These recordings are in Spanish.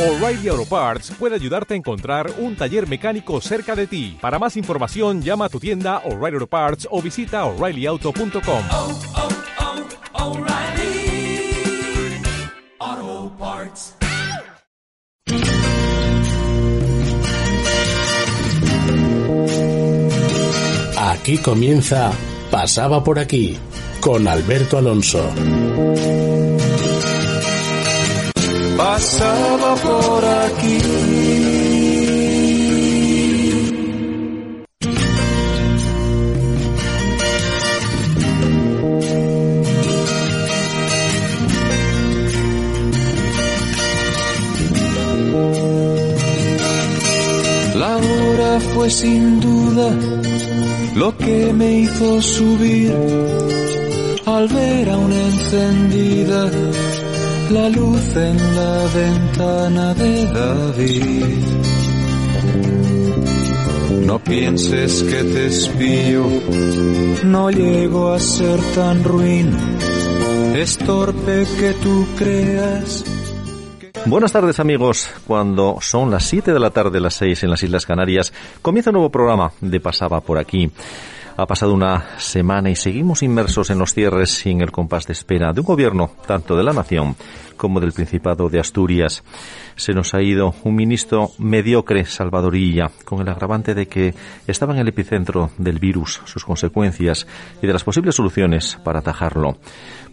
O'Reilly Auto Parts puede ayudarte a encontrar un taller mecánico cerca de ti. Para más información, llama a tu tienda O'Reilly Auto Parts o visita oreillyauto.com. oh, oh, Parts. Aquí comienza Pasaba por aquí con Alberto Alonso. Pasaba por aquí. La hora fue sin duda lo que me hizo subir al ver aún encendida la luz en la ventana de David. No pienses que te espío, no llego a ser tan ruin, es torpe que tú creas. Buenas tardes amigos, cuando son las 7 de la tarde, las 6 en las Islas Canarias, comienza un nuevo programa de Pasaba por aquí. Ha pasado una semana y seguimos inmersos en los cierres y en el compás de espera de un gobierno, tanto de la nación como del Principado de Asturias. Se nos ha ido un ministro mediocre, Salvadorilla, con el agravante de que estaba en el epicentro del virus, sus consecuencias y de las posibles soluciones para atajarlo.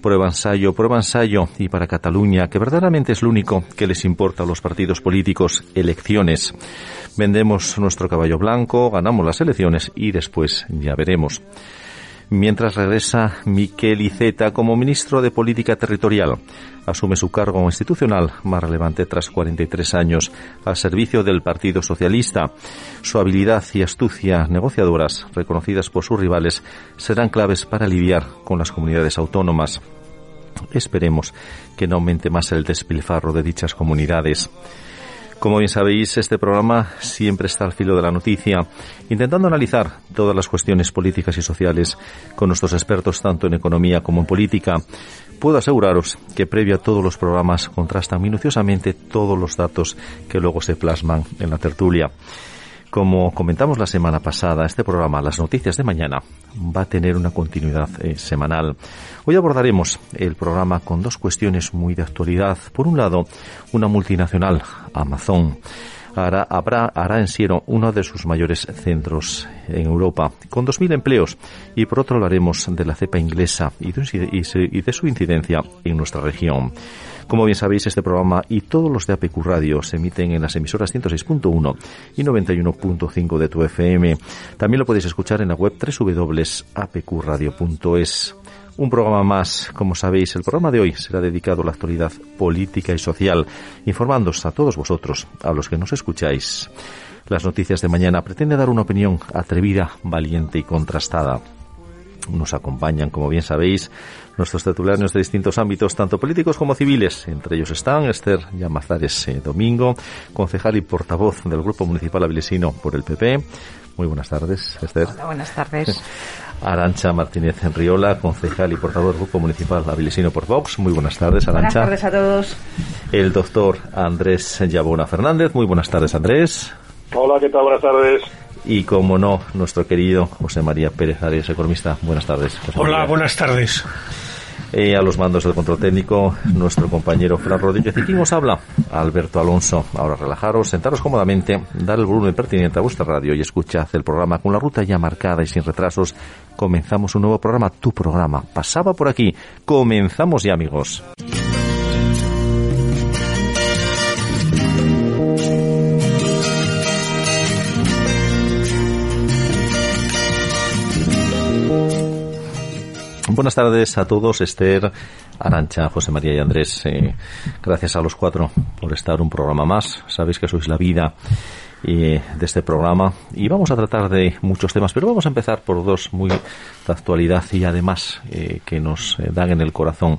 Prueba ensayo, prueba ensayo y para Cataluña, que verdaderamente es lo único que les importa a los partidos políticos, elecciones. Vendemos nuestro caballo blanco, ganamos las elecciones y después ya veremos mientras regresa Miquel Iceta como ministro de Política Territorial. Asume su cargo institucional más relevante tras 43 años al servicio del Partido Socialista. Su habilidad y astucia negociadoras, reconocidas por sus rivales, serán claves para lidiar con las comunidades autónomas. Esperemos que no aumente más el despilfarro de dichas comunidades. Como bien sabéis, este programa siempre está al filo de la noticia, intentando analizar todas las cuestiones políticas y sociales con nuestros expertos tanto en economía como en política. Puedo aseguraros que previo a todos los programas contrastan minuciosamente todos los datos que luego se plasman en la tertulia. Como comentamos la semana pasada, este programa, Las Noticias de Mañana, va a tener una continuidad eh, semanal. Hoy abordaremos el programa con dos cuestiones muy de actualidad. Por un lado, una multinacional, Amazon, hará, habrá, hará en Siero uno de sus mayores centros en Europa, con 2.000 empleos. Y por otro hablaremos de la cepa inglesa y de, y de su incidencia en nuestra región. Como bien sabéis, este programa y todos los de APQ Radio se emiten en las emisoras 106.1 y 91.5 de tu FM. También lo podéis escuchar en la web www.apqradio.es. Un programa más, como sabéis, el programa de hoy será dedicado a la actualidad política y social, informándoos a todos vosotros, a los que nos escucháis. Las noticias de mañana pretende dar una opinión atrevida, valiente y contrastada. Nos acompañan, como bien sabéis, nuestros tertulianos de distintos ámbitos, tanto políticos como civiles. Entre ellos están Esther Llamazares eh, Domingo, concejal y portavoz del Grupo Municipal Avilesino por el PP. Muy buenas tardes, Esther. Hola, buenas tardes. Arancha Martínez Enriola, concejal y portavoz del Grupo Municipal Avilesino por Vox. Muy buenas tardes, Arancha. Buenas tardes a todos. El doctor Andrés Yabona Fernández. Muy buenas tardes, Andrés. Hola, ¿qué tal? Buenas tardes. Y como no, nuestro querido José María Pérez Arias, economista. Buenas tardes. José Hola, María. buenas tardes. A los mandos del control técnico, nuestro compañero Fran Rodríguez. ¿Y quién os habla? Alberto Alonso. Ahora relajaros, sentaros cómodamente, dar el volumen pertinente a vuestra radio y escuchad el programa con la ruta ya marcada y sin retrasos. Comenzamos un nuevo programa, tu programa. Pasaba por aquí. Comenzamos ya, amigos. Buenas tardes a todos, Esther, Arancha, José María y Andrés. Eh, gracias a los cuatro por estar un programa más. Sabéis que sois la vida eh, de este programa y vamos a tratar de muchos temas, pero vamos a empezar por dos muy de actualidad y además eh, que nos dan en el corazón.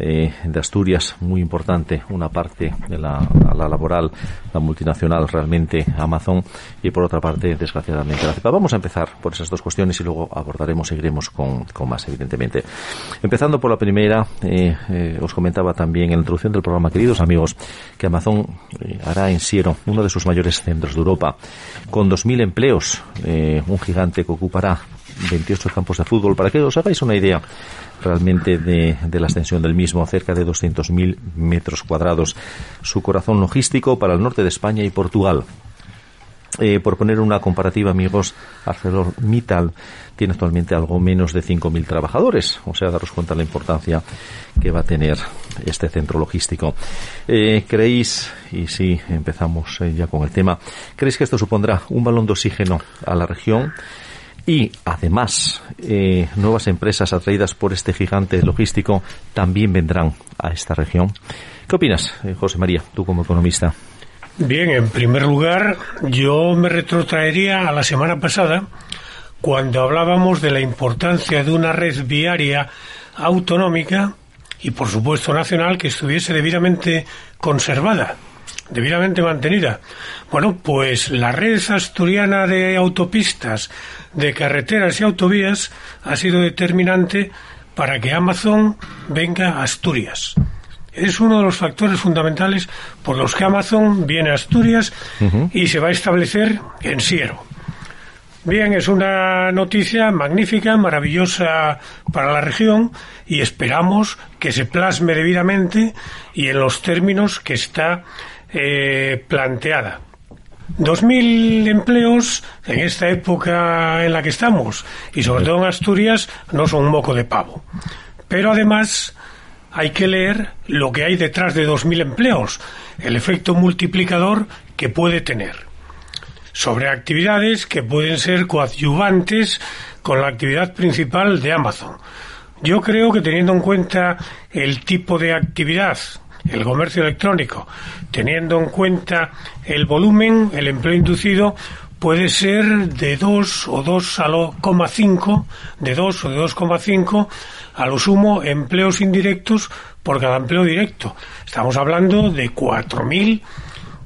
Eh, de Asturias muy importante, una parte de la, la, laboral, la multinacional realmente Amazon y por otra parte, desgraciadamente, la CEPA. Vamos a empezar por esas dos cuestiones y luego abordaremos, seguiremos con, con más, evidentemente. Empezando por la primera, eh, eh, os comentaba también en la introducción del programa, queridos amigos, que Amazon eh, hará en Siero uno de sus mayores centros de Europa, con 2.000 empleos, eh, un gigante que ocupará 28 campos de fútbol, para que os hagáis una idea realmente de, de la extensión del mismo, cerca de 200.000 metros cuadrados. Su corazón logístico para el norte de España y Portugal. Eh, por poner una comparativa, amigos, ArcelorMittal tiene actualmente algo menos de 5.000 trabajadores. O sea, daros cuenta de la importancia que va a tener este centro logístico. Eh, ¿Creéis, y si empezamos eh, ya con el tema, ¿creéis que esto supondrá un balón de oxígeno a la región? Y además, eh, nuevas empresas atraídas por este gigante logístico también vendrán a esta región. ¿Qué opinas, eh, José María, tú como economista? Bien, en primer lugar, yo me retrotraería a la semana pasada cuando hablábamos de la importancia de una red viaria autonómica y, por supuesto, nacional que estuviese debidamente conservada, debidamente mantenida. Bueno, pues la red asturiana de autopistas, de carreteras y autovías ha sido determinante para que Amazon venga a Asturias es uno de los factores fundamentales por los que Amazon viene a Asturias uh -huh. y se va a establecer en Siero. Bien, es una noticia magnífica, maravillosa para la región y esperamos que se plasme debidamente y en los términos que está eh, planteada. 2.000 empleos en esta época en la que estamos y sobre todo en Asturias no son un moco de pavo. Pero además hay que leer lo que hay detrás de 2.000 empleos, el efecto multiplicador que puede tener sobre actividades que pueden ser coadyuvantes con la actividad principal de Amazon. Yo creo que teniendo en cuenta el tipo de actividad, el comercio electrónico, teniendo en cuenta el volumen, el empleo inducido, puede ser de 2 o 2,5, de 2 o de 2,5 a lo sumo empleos indirectos por cada empleo directo. Estamos hablando de 4.000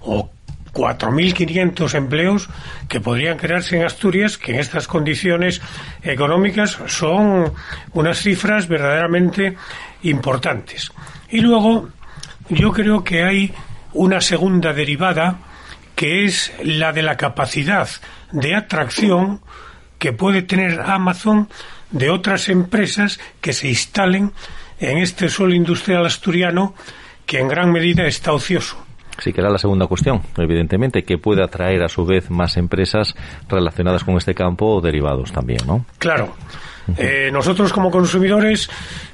o 4.500 empleos que podrían crearse en Asturias, que en estas condiciones económicas son unas cifras verdaderamente importantes. Y luego, yo creo que hay una segunda derivada, que es la de la capacidad de atracción que puede tener Amazon de otras empresas que se instalen en este suelo industrial asturiano que en gran medida está ocioso. Sí, que era la segunda cuestión, evidentemente, que puede atraer a su vez más empresas relacionadas con este campo o derivados también, ¿no? Claro. Eh, nosotros como consumidores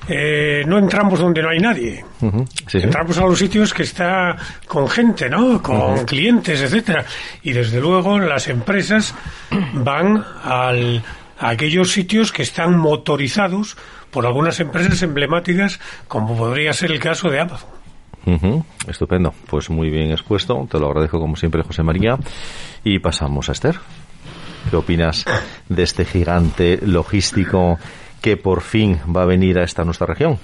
eh, no entramos donde no hay nadie. Uh -huh. sí, entramos sí. a los sitios que está con gente, ¿no? Con uh -huh. clientes, etcétera. Y desde luego las empresas van al, a aquellos sitios que están motorizados por algunas empresas emblemáticas, como podría ser el caso de Amazon. Uh -huh. Estupendo, pues muy bien expuesto, te lo agradezco como siempre José María y pasamos a Esther. ¿Qué opinas de este gigante logístico que por fin va a venir a esta nuestra región?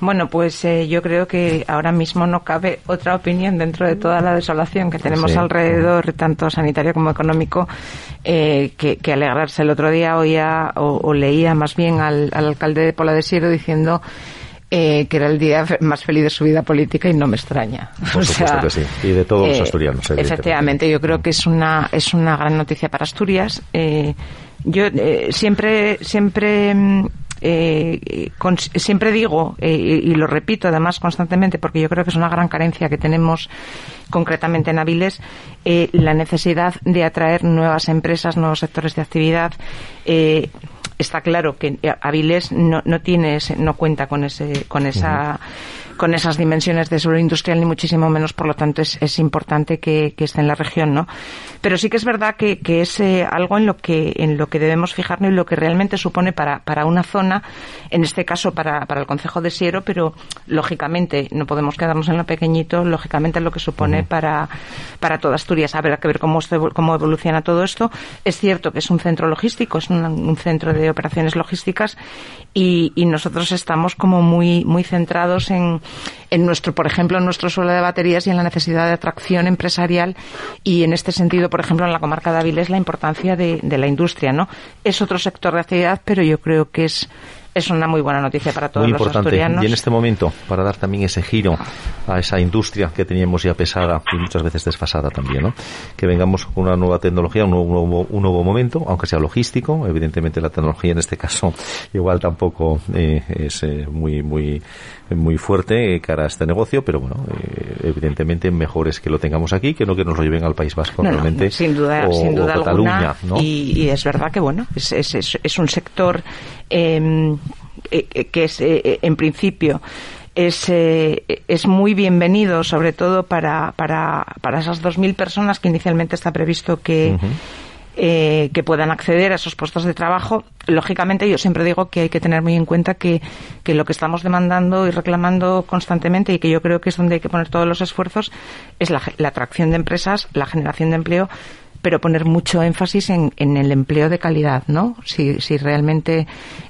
Bueno, pues eh, yo creo que ahora mismo no cabe otra opinión dentro de toda la desolación que tenemos sí. alrededor, tanto sanitario como económico, eh, que, que, alegrarse. El otro día oía o, o leía más bien al, al, alcalde de Pola de Siero diciendo eh, que era el día más feliz de su vida política y no me extraña. Por o sea, que sí. Y de todos los asturianos. Efectivamente, yo creo que es una, es una gran noticia para Asturias. yo siempre, siempre eh, con, siempre digo, eh, y lo repito además constantemente, porque yo creo que es una gran carencia que tenemos concretamente en Aviles, eh, la necesidad de atraer nuevas empresas, nuevos sectores de actividad. Eh, está claro que Aviles no, no tiene, ese, no cuenta con ese, con esa. Uh -huh con esas dimensiones de suelo industrial ni muchísimo menos, por lo tanto es, es importante que, que, esté en la región, ¿no? Pero sí que es verdad que, que es eh, algo en lo que en lo que debemos fijarnos y lo que realmente supone para, para una zona, en este caso para, para el Concejo de Siero, pero lógicamente no podemos quedarnos en lo pequeñito, lógicamente lo que supone uh -huh. para, para toda Asturias. Habrá que ver cómo, cómo evoluciona todo esto. Es cierto que es un centro logístico, es un, un centro de, de operaciones logísticas y, nosotros estamos como muy, muy centrados en, en nuestro, por ejemplo, en nuestro suelo de baterías y en la necesidad de atracción empresarial y en este sentido, por ejemplo, en la comarca de Avilés la importancia de, de la industria, ¿no? Es otro sector de actividad, pero yo creo que es es una muy buena noticia para todos muy los importante. asturianos. Y en este momento, para dar también ese giro a esa industria que teníamos ya pesada y muchas veces desfasada también, ¿no? Que vengamos con una nueva tecnología, un nuevo, un nuevo momento, aunque sea logístico. Evidentemente la tecnología en este caso igual tampoco eh, es eh, muy, muy, muy fuerte cara a este negocio, pero bueno, eh, evidentemente mejor es que lo tengamos aquí que no que nos lo lleven al País Vasco No, no, realmente. sin duda, o, sin duda o Cataluña, alguna. ¿no? Y, y es verdad que bueno, es, es, es, es un sector eh, eh, que es eh, en principio es, eh, es muy bienvenido, sobre todo para, para, para esas 2.000 personas que inicialmente está previsto que, eh, que puedan acceder a esos puestos de trabajo. Lógicamente, yo siempre digo que hay que tener muy en cuenta que, que lo que estamos demandando y reclamando constantemente y que yo creo que es donde hay que poner todos los esfuerzos es la, la atracción de empresas, la generación de empleo pero poner mucho énfasis en, en, el empleo de calidad, ¿no? Si, si realmente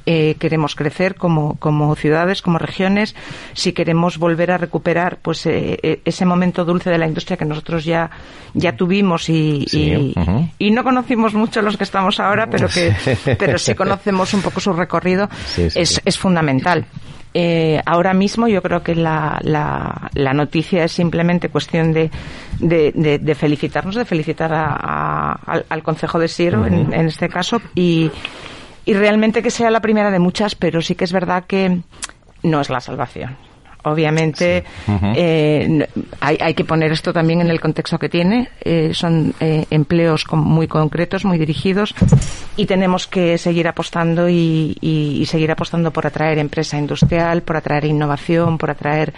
eh, queremos crecer como, como ciudades, como regiones, si queremos volver a recuperar pues eh, ese momento dulce de la industria que nosotros ya, ya tuvimos y, Sí, y, no conocimos mucho los que estamos ahora, pero que pero sí conocemos un poco su recorrido, Sí, es, es fundamental. Eh, ahora mismo yo creo que la, la, la noticia es simplemente cuestión de, de, de- de felicitarnos, de felicitar a- a- al, al Consejo de Siero en, en este caso y, y realmente que sea la primera de muchas, pero sí que es verdad que no es la salvación. Obviamente eh, hay, hay que poner esto también en el contexto que tiene. Eh, son eh, empleos con- muy concretos, muy dirigidos y tenemos que seguir apostando y, y- y seguir apostando por atraer empresa industrial, por atraer innovación, por atraer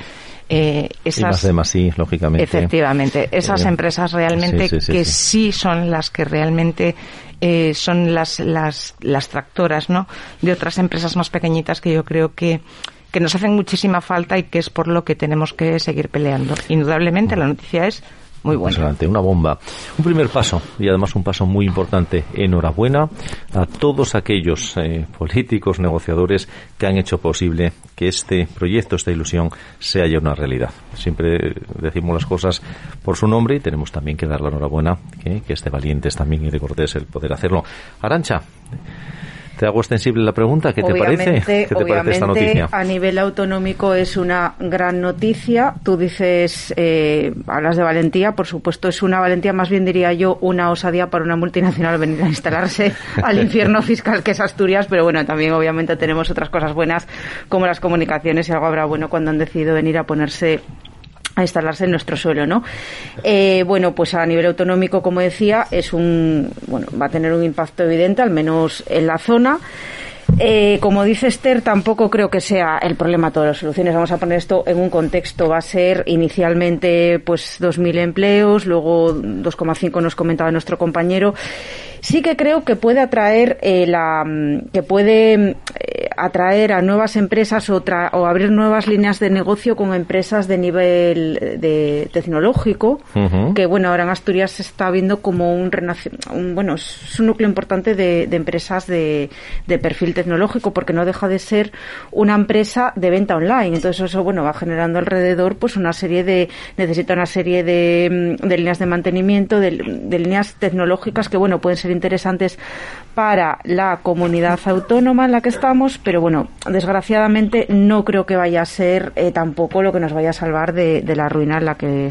eh, Y más esas de más sí, lógicamente. Efectivamente, esas empresas realmente sí, sí, sí, que sí. sí. son las que realmente eh, son las, las, las tractoras ¿no? de otras empresas más pequeñitas que yo creo que, que nos hacen muchísima falta y que es por lo que tenemos que seguir peleando. Indudablemente la noticia es muy buena. Una bomba. Un primer paso, y además un paso muy importante. Enhorabuena a todos aquellos eh, políticos, negociadores que han hecho posible que este proyecto, esta ilusión, sea ya una realidad. Siempre decimos las cosas por su nombre y tenemos también que dar la enhorabuena, que, que esté valientes también y de cortés el poder hacerlo. Arancha, te hago extensible la pregunta. ¿Qué te parece? ¿Qué te parece esta obviamente, noticia? a nivel autonómico es una gran noticia. Tú dices, eh, hablas de valentía, por supuesto es una valentía, más bien diría yo, una osadía para una multinacional venir a instalarse al infierno fiscal que es Asturias, pero bueno, también obviamente tenemos otras cosas buenas como las comunicaciones y algo habrá bueno cuando han decidido venir a ponerse a instalarse en nuestro suelo, ¿no? Eh, bueno, pues a nivel autonómico, como decía, es un, bueno, va a tener un impacto evidente, al menos en la zona. Eh, como dice Esther, tampoco creo que sea el problema todas las soluciones. Vamos a poner esto en un contexto. Va a ser inicialmente pues 2.000 empleos, luego 2,5 nos comentaba nuestro compañero. Sí que creo que puede atraer eh, la mm, que puede eh, atraer a nuevas empresas o, tra- o abrir nuevas líneas de negocio con empresas de nivel eh, de tecnológico que bueno ahora en Asturias se está viendo como un, un bueno es un núcleo importante de, de empresas de, de perfil tecnológico porque no deja de ser una empresa de venta online. Entonces eso bueno va generando alrededor pues una serie de necesita una serie de, mm, de líneas de mantenimiento de, de líneas tecnológicas que bueno pueden ser interesantes para la comunidad autónoma en la que estamos pero bueno desgraciadamente no creo que vaya a ser eh, tampoco lo que nos vaya a salvar de, la ruina en la que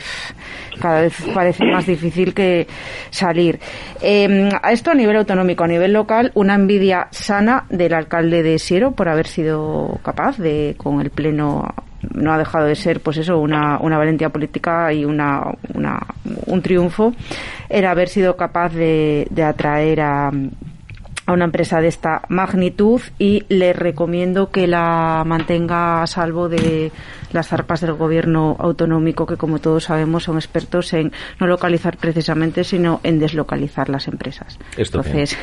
cada vez parece más difícil que salir. Eh, esto a nivel autonómico, a nivel local, una envidia sana del alcalde de Siero por haber sido capaz de, con el pleno no ha dejado de ser pues eso una, una valentía política y una, una un triunfo el haber sido capaz de, de atraer a a una empresa de esta magnitud y le recomiendo que la mantenga a salvo de las zarpas del gobierno autonómico que como todos sabemos son expertos en no localizar precisamente sino en deslocalizar las empresas. Esto Entonces,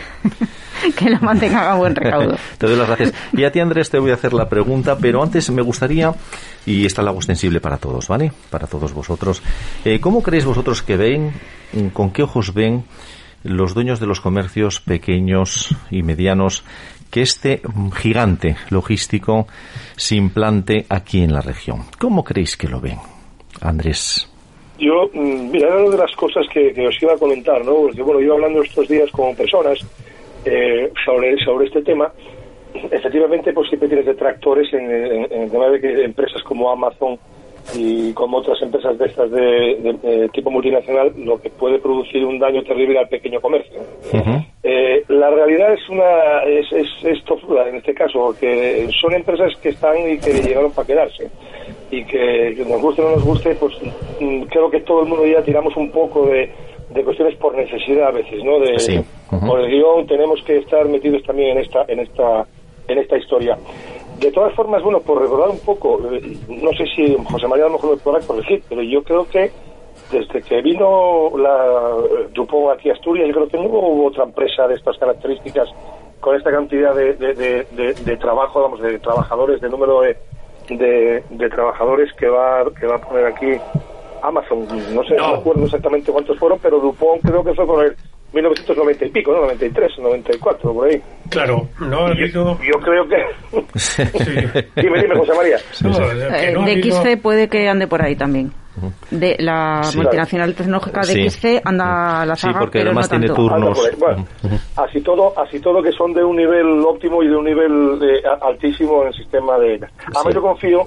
que la mantenga a buen recaudo. te doy las gracias. Y a ti, Andrés, te voy a hacer la pregunta, pero antes me gustaría, y esta la hago extensible para todos, ¿vale? Para todos vosotros. Eh, ¿Cómo creéis vosotros que ven, con qué ojos ven los dueños de los comercios pequeños y medianos que este gigante logístico se implante aquí en la región. ¿Cómo creéis que lo ven, Andrés? Yo, mm, mira, era una de las cosas que, os iba a comentar, ¿no? Porque, bueno, yo hablando estos días con personas eh, sobre, sobre este tema, efectivamente, pues siempre tienes detractores en el tema de que empresas como Amazon y como otras empresas de estas de, de- de tipo multinacional, lo que puede producir un daño terrible al pequeño comercio. Eh, la realidad es una es, es, es tozuda en este caso, porque son empresas que están y que llegaron para quedarse. Y que, que nos guste o no nos guste, pues mm, creo que todo el mundo ya tiramos un poco de, de cuestiones por necesidad a veces, ¿no? De, Sí. Por el guion tenemos que estar metidos también en esta, en esta, en esta historia. De todas formas, bueno, por recordar un poco, eh, no sé si José María a lo mejor me podrá corregir, pero yo creo que desde que vino la eh, Dupont aquí a Asturias, yo creo que no hubo otra empresa de estas características con esta cantidad de, de, de- de- de trabajo, vamos, de trabajadores, de número de, trabajadores que va, que va a poner aquí Amazon. No sé, no. me acuerdo exactamente cuántos fueron, pero Dupont creo que fue por el 1990 y pico, ¿no? 93, 94, por ahí. Claro, no ha habido... Yo creo que... dime, dime, José María. No, que Eh, no ha de XC puede que ande por ahí también. De la Sí. multinacional tecnológica de Sí. XC anda la Sí, saga, porque pero además no tiene tanto. turno. Anda por ahí. Bueno, así todo, así todo que son de un nivel óptimo y de un nivel eh, a- altísimo en el sistema de. Además Sí. yo confío,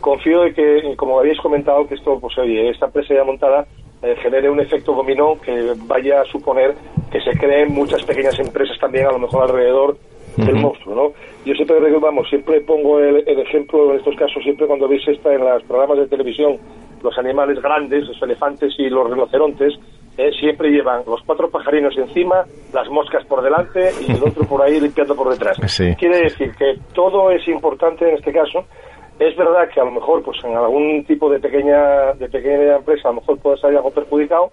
confío de que, como habéis comentado, que esto, pues oye, esta empresa ya montada eh, genere un efecto dominó que vaya a suponer que se creen muchas pequeñas empresas también a lo mejor alrededor del monstruo, ¿no? Yo siempre vamos, siempre pongo el, el ejemplo en estos casos, siempre cuando veis esta en los programas de televisión, los animales grandes, los elefantes y los rinocerontes, eh, siempre llevan los cuatro pajarinos encima, las moscas por delante y el otro por ahí limpiando por detrás. Sí. Quiere decir que todo es importante en este caso. Es verdad que a lo mejor, pues en algún tipo de pequeña de pequeña empresa, a lo mejor puede salir algo perjudicado,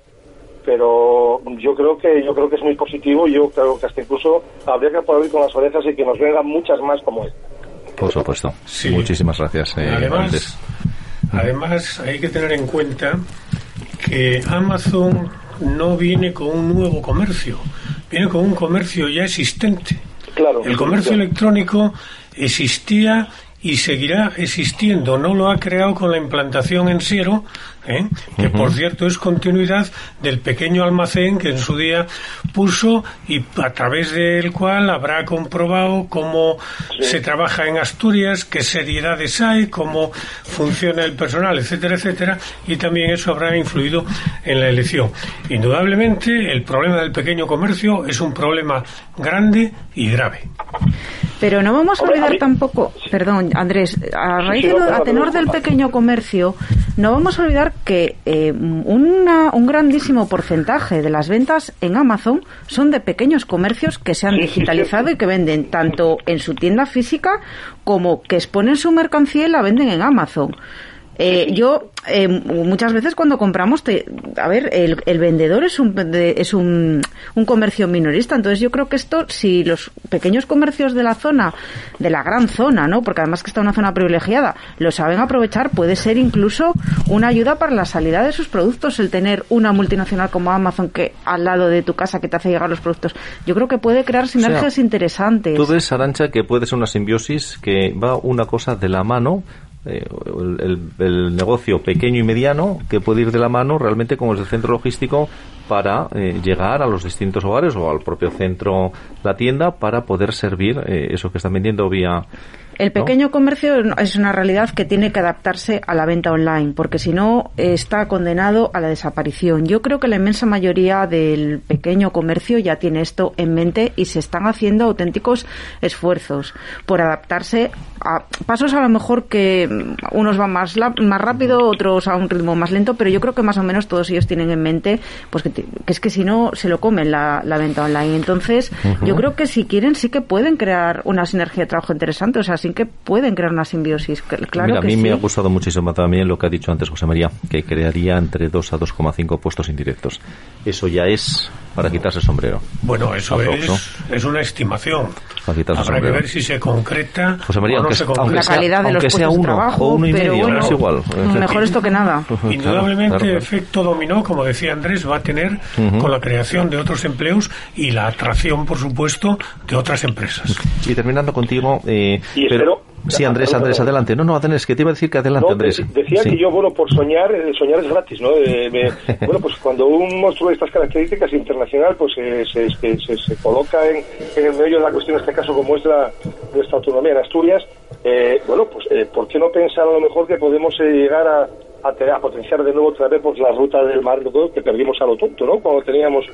pero yo creo que yo creo que es muy positivo. Yo creo que hasta incluso habría que aplaudir con las orejas y que nos vengan muchas más como esta. Por supuesto. Sí. Muchísimas gracias, eh, Andrés. Además, además, hay que tener en cuenta que Amazon no viene con un nuevo comercio, viene con un comercio ya existente. Claro. El comercio electrónico existía y seguirá existiendo. No lo ha creado con la implantación en Siero, ¿eh? que por cierto es continuidad del pequeño almacén que en su día puso y a través del cual habrá comprobado cómo se trabaja en Asturias, qué seriedades hay, cómo funciona el personal, etcétera, etcétera, y también eso habrá influido en la elección. Indudablemente, el problema del pequeño comercio es un problema grande y grave. Pero no vamos a Hombre, olvidar a mí- tampoco, perdón, Andrés, a raíz sí, de a no, tenor no, del pequeño comercio, no vamos a olvidar que eh, una- un grandísimo porcentaje de las ventas en Amazon son de pequeños comercios que se han digitalizado y que venden tanto en su tienda física como que exponen su mercancía y la venden en Amazon. Eh, yo eh, muchas veces cuando compramos, te, a ver, el, el vendedor es un de- es un, un comercio minorista, entonces yo creo que esto, si los pequeños comercios de la zona, de la gran zona, ¿no? Porque además que está una zona privilegiada, lo saben aprovechar, puede ser incluso una ayuda para la salida de sus productos, el tener una multinacional como Amazon que al lado de tu casa que te hace llegar los productos. Yo creo que puede crear sinergias interesantes. Tú ves, Arancha, que puede ser una simbiosis que va una cosa de la mano, eh, el, negocio pequeño y mediano, que puede ir de la mano realmente con el centro logístico para eh, llegar a los distintos hogares o al propio centro, la tienda, para poder servir eh, eso que están vendiendo vía... El pequeño comercio es una realidad que tiene que adaptarse a la venta online, porque si no está condenado a la desaparición. Yo creo que la inmensa mayoría del pequeño comercio ya tiene esto en mente y se están haciendo auténticos esfuerzos por adaptarse a pasos a lo mejor que unos van más, la- más rápido, otros a un ritmo más lento, pero yo creo que más o menos todos ellos tienen en mente pues que, que es que si no se lo comen la, la venta online. Entonces, yo creo que si quieren sí que pueden crear una sinergia de trabajo interesante, o sea, sí que pueden crear una simbiosis. Claro Mira, a mí sí. me ha gustado muchísimo también lo que ha dicho antes José María, que crearía entre 2 a 2,5 puestos indirectos. Eso ya es para quitarse el sombrero. Bueno, eso Aprox, es, es una estimación. Para Habrá que ver si se concreta José María, o no aunque, se aunque concreta. La sea, calidad de los aunque sea puestos de uno trabajo, o uno y pero medio, bueno, es igual. Mejor esto que nada. Indudablemente, Claro, claro. efecto dominó, como decía Andrés, va a tener con la creación de otros empleos y la atracción, por supuesto, de otras empresas. Y terminando contigo, eh, Y pero... Sí, Andrés, Andrés, adelante. No, no, Andrés, que te iba a decir que adelante, No, Andrés. de- decía Sí. que yo, bueno, por soñar, eh, soñar es gratis, ¿no? Eh, me- bueno, pues cuando un monstruo de estas características internacional, pues eh, se, se, se- se coloca en, en el medio de la cuestión, en este caso, como es la, nuestra autonomía en Asturias, eh, bueno, pues, eh, ¿por qué no pensar a lo mejor que podemos eh, llegar a, a, te- a potenciar de nuevo otra vez pues, la ruta del mar que perdimos a lo tonto, ¿no? Cuando teníamos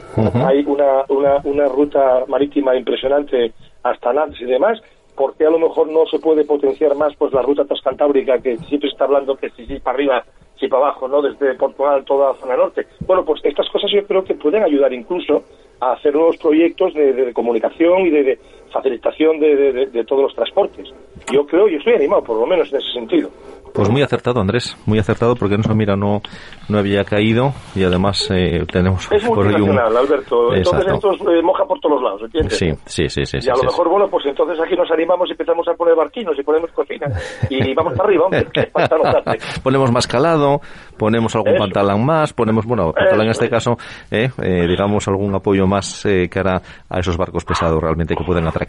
ahí una, una, una ruta marítima impresionante hasta Nantes y demás, ¿por qué a lo mejor no se puede potenciar más pues la ruta transcantábrica que siempre está hablando que si, si para arriba, si para abajo, ¿no? Desde Portugal toda la zona norte. Bueno, pues estas cosas yo creo que pueden ayudar incluso a hacer nuevos proyectos de, de comunicación y de facilitación de, de- de- todos los transportes. Yo creo, yo estoy animado por lo menos en ese sentido. Pues muy acertado, Andrés, muy acertado, porque no, mira, no, no había caído y además eh, tenemos Es ahí un... multinacional, Alberto. Entonces Exacto. esto eh, moja por todos lados, ¿entiendes? Sí, sí, sí, sí. Y sí, a lo sí, mejor, bueno, pues entonces aquí nos animamos y empezamos a poner barquinos y ponemos cocina. Y vamos para arriba, hombre. Ponemos más calado, ponemos algún Eso. pantalón más, ponemos, bueno, pantalón en Eso este es. caso, eh, eh, digamos, algún apoyo más eh, cara a esos barcos pesados realmente que pueden atracar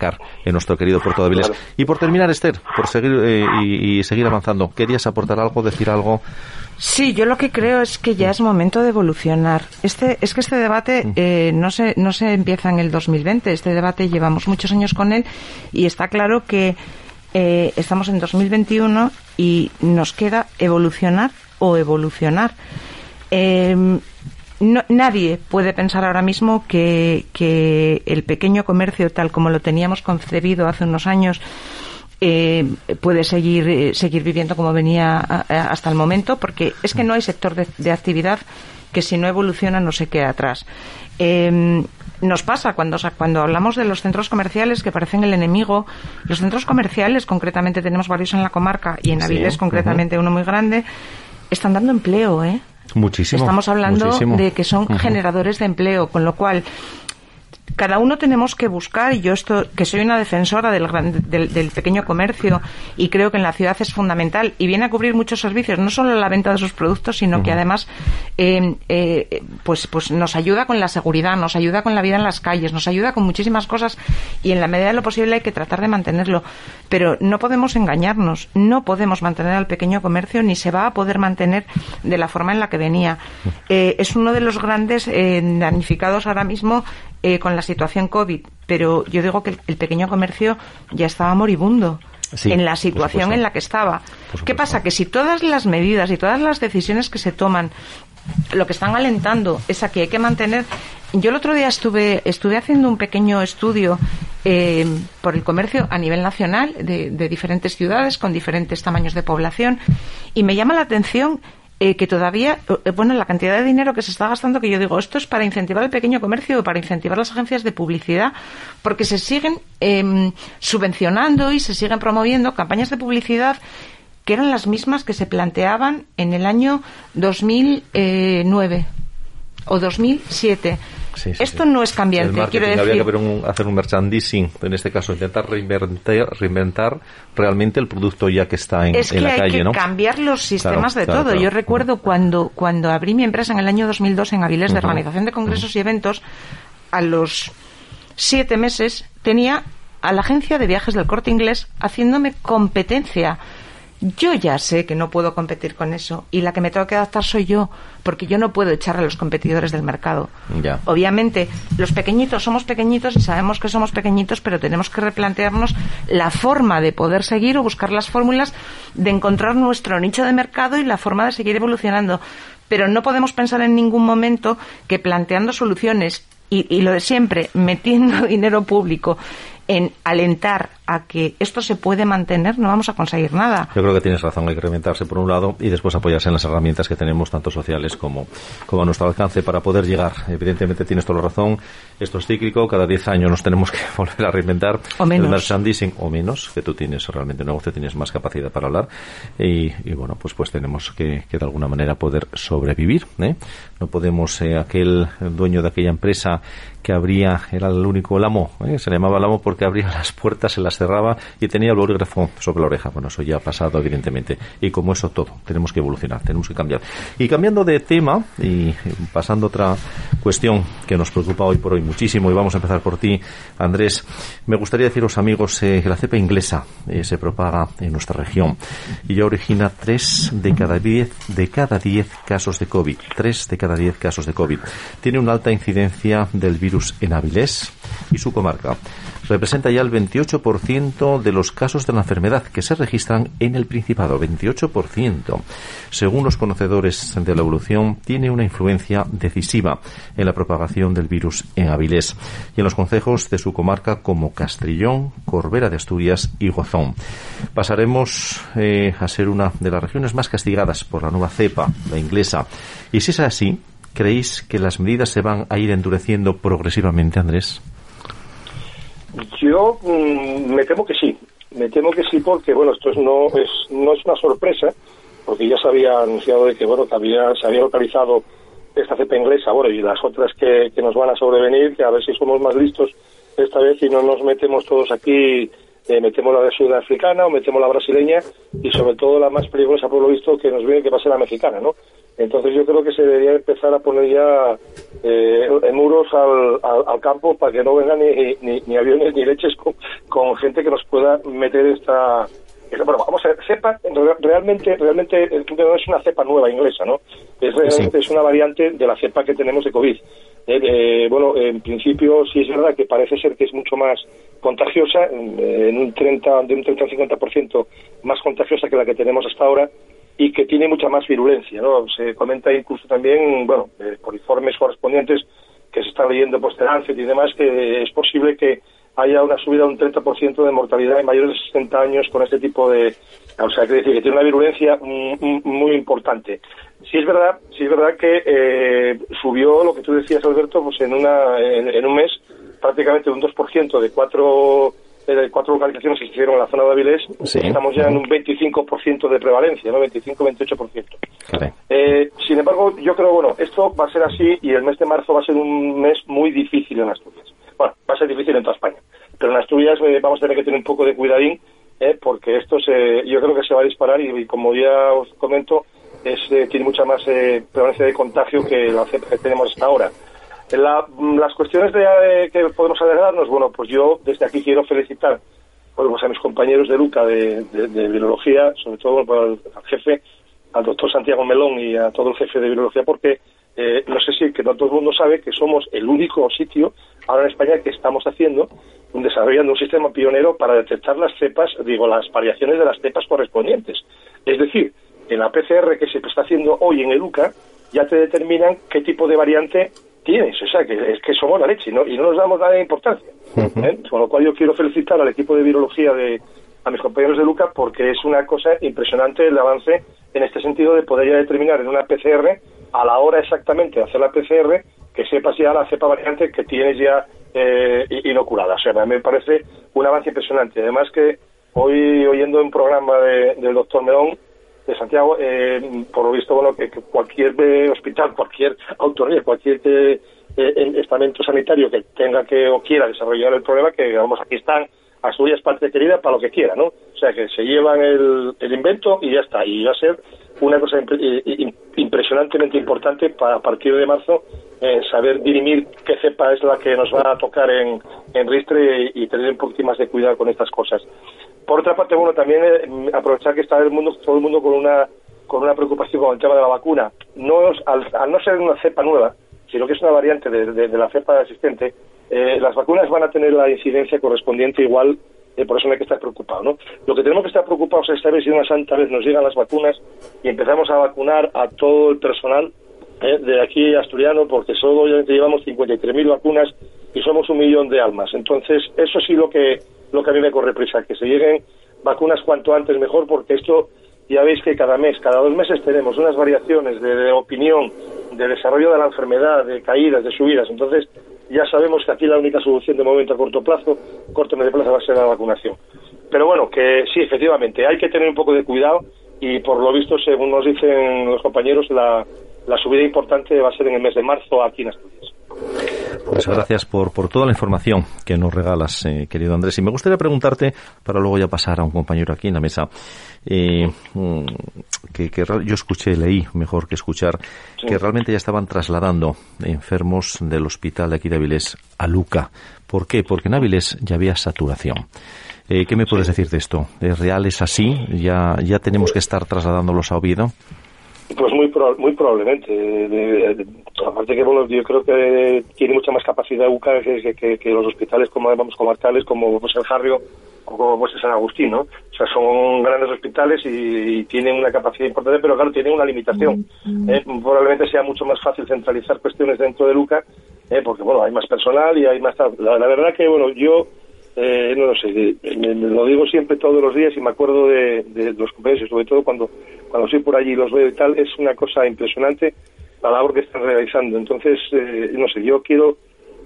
en nuestro querido Puerto de Avilés. Claro. Y por terminar, Esther, por seguir eh, y, y seguir avanzando, ¿querías aportar algo, decir algo? Sí, yo lo que creo es que ya es momento de evolucionar. Este, es que este debate eh, no, se, no se empieza en el 2020. Este debate llevamos muchos años con él y está claro que eh, estamos en 2021 y nos queda evolucionar o evolucionar. Eh, no- nadie puede pensar ahora mismo que, que el pequeño comercio, tal como lo teníamos concebido hace unos años, eh, puede seguir eh, seguir viviendo como venía a- a- hasta el momento, porque es que no hay sector de, de actividad que si no evoluciona no se quede atrás. Eh, nos pasa cuando, cuando hablamos de los centros comerciales que parecen el enemigo. Los centros comerciales, concretamente tenemos varios en la comarca y en Sí, Avilés, concretamente uno muy grande, están dando empleo, ¿eh? Muchísimo. Estamos hablando muchísimo. de que son generadores de empleo, con lo cual cada uno tenemos que buscar, y yo esto, que soy una defensora del, gran- del, del pequeño comercio y creo que en la ciudad es fundamental y viene a cubrir muchos servicios, no solo la venta de sus productos, sino que además eh, eh, pues, pues nos ayuda con la seguridad, nos ayuda con la vida en las calles, nos ayuda con muchísimas cosas y en la medida de lo posible hay que tratar de mantenerlo. Pero no podemos engañarnos, no podemos mantener al pequeño comercio ni se va a poder mantener de la forma en la que venía. Eh, es uno de los grandes eh, damnificados ahora mismo eh, con la situación COVID, pero yo digo que el, pequeño comercio ya estaba moribundo. Sí, en la situación en la que estaba. ¿Qué pasa? Que si todas las medidas y todas las decisiones que se toman lo que están alentando es a que hay que mantener. Yo el otro día estuve estuve haciendo un pequeño estudio eh, por el comercio a nivel nacional de, de diferentes ciudades con diferentes tamaños de población y me llama la atención eh, que todavía, eh, bueno, la cantidad de dinero que se está gastando, que yo digo, esto es para incentivar el pequeño comercio o para incentivar las agencias de publicidad, porque se siguen em, subvencionando y se siguen promoviendo campañas de publicidad que eran las mismas que se planteaban en el año 2009 o 2007. Sí, sí, Esto sí. no es cambiante, quiero Habría decir. que haber un- hacer un merchandising, en este caso, intentar reinventar, reinventar realmente el producto ya que está en, es en que la hay calle, que ¿no? cambiar los sistemas Claro, de claro, todo. claro. Yo recuerdo cuando, cuando abrí mi empresa en el año 2002 en Avilés de. Organización de Congresos y Eventos, a los siete meses tenía a la agencia de viajes del corte inglés haciéndome competencia. Yo ya sé que no puedo competir con eso y la que me tengo que adaptar soy yo, porque yo no puedo echar a los competidores del mercado. Ya. Obviamente, los pequeñitos somos pequeñitos y sabemos que somos pequeñitos, pero tenemos que replantearnos la forma de poder seguir o buscar las fórmulas de encontrar nuestro nicho de mercado y la forma de seguir evolucionando. Pero no podemos pensar en ningún momento que planteando soluciones y, y lo de siempre, metiendo dinero público en alentar a que esto se puede mantener, no vamos a conseguir nada. Yo creo que tienes razón, hay que reinventarse por un lado y después apoyarse en las herramientas que tenemos, tanto sociales como, como a nuestro alcance, para poder llegar. Evidentemente tienes toda la razón, esto es cíclico, cada 10 años nos tenemos que volver a reinventar. O menos. El merchandising, o menos, que tú tienes realmente un negocio, tienes más capacidad para hablar. Y, y bueno, pues pues tenemos que, que de alguna manera poder sobrevivir. ¿eh? No podemos, eh, aquel dueño de aquella empresa que abría, era el único lamo, ¿eh? se le llamaba lamo porque abría las puertas, se las cerraba y tenía el bolígrafo sobre la oreja. Bueno, eso ya ha pasado, evidentemente. Y como eso todo, tenemos que evolucionar, tenemos que cambiar. Y cambiando de tema y pasando a otra cuestión que nos preocupa hoy por hoy muchísimo, y vamos a empezar por ti, Andrés, me gustaría deciros, amigos, eh, que la cepa inglesa eh, se propaga en nuestra región y ya origina tres de cada diez, de cada diez casos de COVID. Tres de cada diez casos de COVID. Tiene una alta incidencia del virus en Avilés y su comarca representa ya el 28% de los casos de la enfermedad que se registran en el Principado. 28%. Según los conocedores de la evolución, tiene una influencia decisiva en la propagación del virus en Avilés y en los concejos de su comarca como Castrillón, Corbera de Asturias y Gozón. Pasaremos eh, a ser una de las regiones más castigadas por la nueva cepa, la inglesa. Y si es así, ¿creéis que las medidas se van a ir endureciendo progresivamente, Andrés? Yo mm, me temo que sí, me temo que sí porque bueno esto no es no es una sorpresa porque ya se había anunciado de que bueno que había, se había localizado esta cepa inglesa bueno y las otras que, que nos van a sobrevenir que a ver si somos más listos esta vez y no nos metemos todos aquí eh, metemos la de sudafricana o metemos la brasileña y sobre todo la más peligrosa por lo visto que nos viene que va a ser la mexicana no entonces yo creo que se debería empezar a poner ya eh, muros al, al, campo para que no vengan ni, ni, aviones ni leches con, gente que nos pueda meter esta, bueno, vamos a ver, cepa realmente realmente no es una cepa nueva inglesa, ¿no? Es realmente es una variante de la cepa que tenemos de COVID. Eh, eh, bueno, en principio sí es verdad que parece ser que es mucho más contagiosa, en un 30 de un 30 al 50% más contagiosa que la que tenemos hasta ahora y que tiene mucha más virulencia. ¿no? Se comenta incluso también, bueno, por informes correspondientes que se están leyendo por Lancet y demás, que es posible que haya una subida de un 30% de mortalidad en mayores de 60 años con este tipo de... O sea, que decir que tiene una virulencia muy importante. Sí es verdad, sí es verdad que eh, subió lo que tú decías, Alberto, pues en, una, en un mes prácticamente un 2% de cuatro de cuatro localizaciones que se hicieron en la zona de Avilés, estamos ya en un 25% de prevalencia, ¿no? 25-28%. Eh, sin embargo, yo creo, bueno, esto va a ser así y el mes de marzo va a ser un mes muy difícil en Asturias. Bueno, va a ser difícil en toda España, pero en Asturias eh, vamos a tener que tener un poco de cuidadín, eh, porque esto se, yo creo que se va a disparar y, como ya os comento, es, eh, tiene mucha más prevalencia de contagio que la que tenemos hasta ahora. Mm, las cuestiones de, que podemos alegrarnos, bueno, pues yo desde aquí quiero felicitar pues a mis compañeros de Luca de, de, virología, sobre todo al, jefe, al doctor Santiago Melón y a todo el jefe de virología, porque eh, no sé si que no todo el mundo sabe que somos el único sitio ahora en España que estamos haciendo, desarrollando un sistema pionero para detectar las cepas, digo, las variaciones de las cepas correspondientes. Es decir, en la PCR que se está haciendo hoy en EDUCA, ya te determinan qué tipo de variante tienes, o sea, que es que somos la leche ¿no? y no nos damos nada de importancia. ¿eh? Con lo cual yo quiero felicitar al equipo de virología de a mis compañeros de Luca porque es una cosa impresionante el avance en este sentido de poder ya determinar en una PCR a la hora exactamente de hacer la PCR que sepas ya la cepa variante que tienes ya eh, inoculada. O sea, a mí me parece un avance impresionante. Además que hoy oyendo un programa del doctor Melón de Santiago, eh, por lo visto, bueno, que, cualquier eh, hospital, cualquier autoridad, cualquier eh, estamento sanitario que tenga que o quiera desarrollar el problema, que vamos, aquí están Asturias parte querida para lo que quiera, ¿no? O sea, que se llevan el, invento y ya está. Y va a ser una cosa impresionantemente importante para a partir de marzo saber dirimir qué cepa es la que nos va a tocar en, en Ristre y, y tener un poquito más de cuidado con estas cosas. Por otra parte, bueno, también eh, aprovechar que está el mundo, todo el mundo con una con una preocupación con el tema de la vacuna. No al, no ser una cepa nueva, sino que es una variante de, la cepa existente, eh, las vacunas van a tener la incidencia correspondiente igual, eh, por eso no hay que estar preocupado. ¿no? Lo que tenemos que estar preocupados es saber si una santa vez nos llegan las vacunas y empezamos a vacunar a todo el personal de aquí asturiano, porque solo llevamos 53.000 vacunas y somos un millón de almas. Entonces, eso sí lo que lo que a mí me corre prisa, que se lleguen vacunas cuanto antes mejor, porque esto ya veis que cada mes, cada dos meses tenemos unas variaciones de, opinión, de desarrollo de la enfermedad, de caídas, de subidas. Entonces, ya sabemos que aquí la única solución de momento a corto plazo, corto medio plazo, va a ser la vacunación. Pero bueno, que sí, efectivamente, hay que tener un poco de cuidado y por lo visto, según nos dicen los compañeros, la, la subida importante va a ser en el mes de marzo aquí en Asturias. Pues gracias por, por toda la información que nos regalas, eh, querido Andrés. Y me gustaría preguntarte, para luego ya pasar a un compañero aquí en la mesa, eh, mm, que, que yo escuché, leí, mejor que escuchar, que realmente ya estaban trasladando enfermos del hospital de aquí de Avilés a Luca. ¿Por qué? Porque en Avilés ya había saturación. Eh, ¿Qué me puedes decir de esto? ¿Es real? ¿Es así? ¿Ya, ¿Ya tenemos que estar trasladándolos a Oviedo? Pues muy proba- muy probablemente. De- de- aparte que bueno, yo creo que tiene mucha más capacidad UCA que, que- que- que los hospitales como vamos comarcales como pues el Jarrio o como pues San Agustín, ¿no? O sea, son grandes hospitales y, y tienen una capacidad importante, pero claro, tienen una limitación. Eh, probablemente sea mucho más fácil centralizar cuestiones dentro de Luca, eh, porque bueno, hay más personal y hay más. La, la verdad que bueno, yo eh, no lo sé, me- me lo digo siempre todos los días y me acuerdo de, de los compañeros, sobre todo cuando, cuando estoy por allí y los veo y tal, es una cosa impresionante la labor que están realizando. Entonces, eh, no sé, yo quiero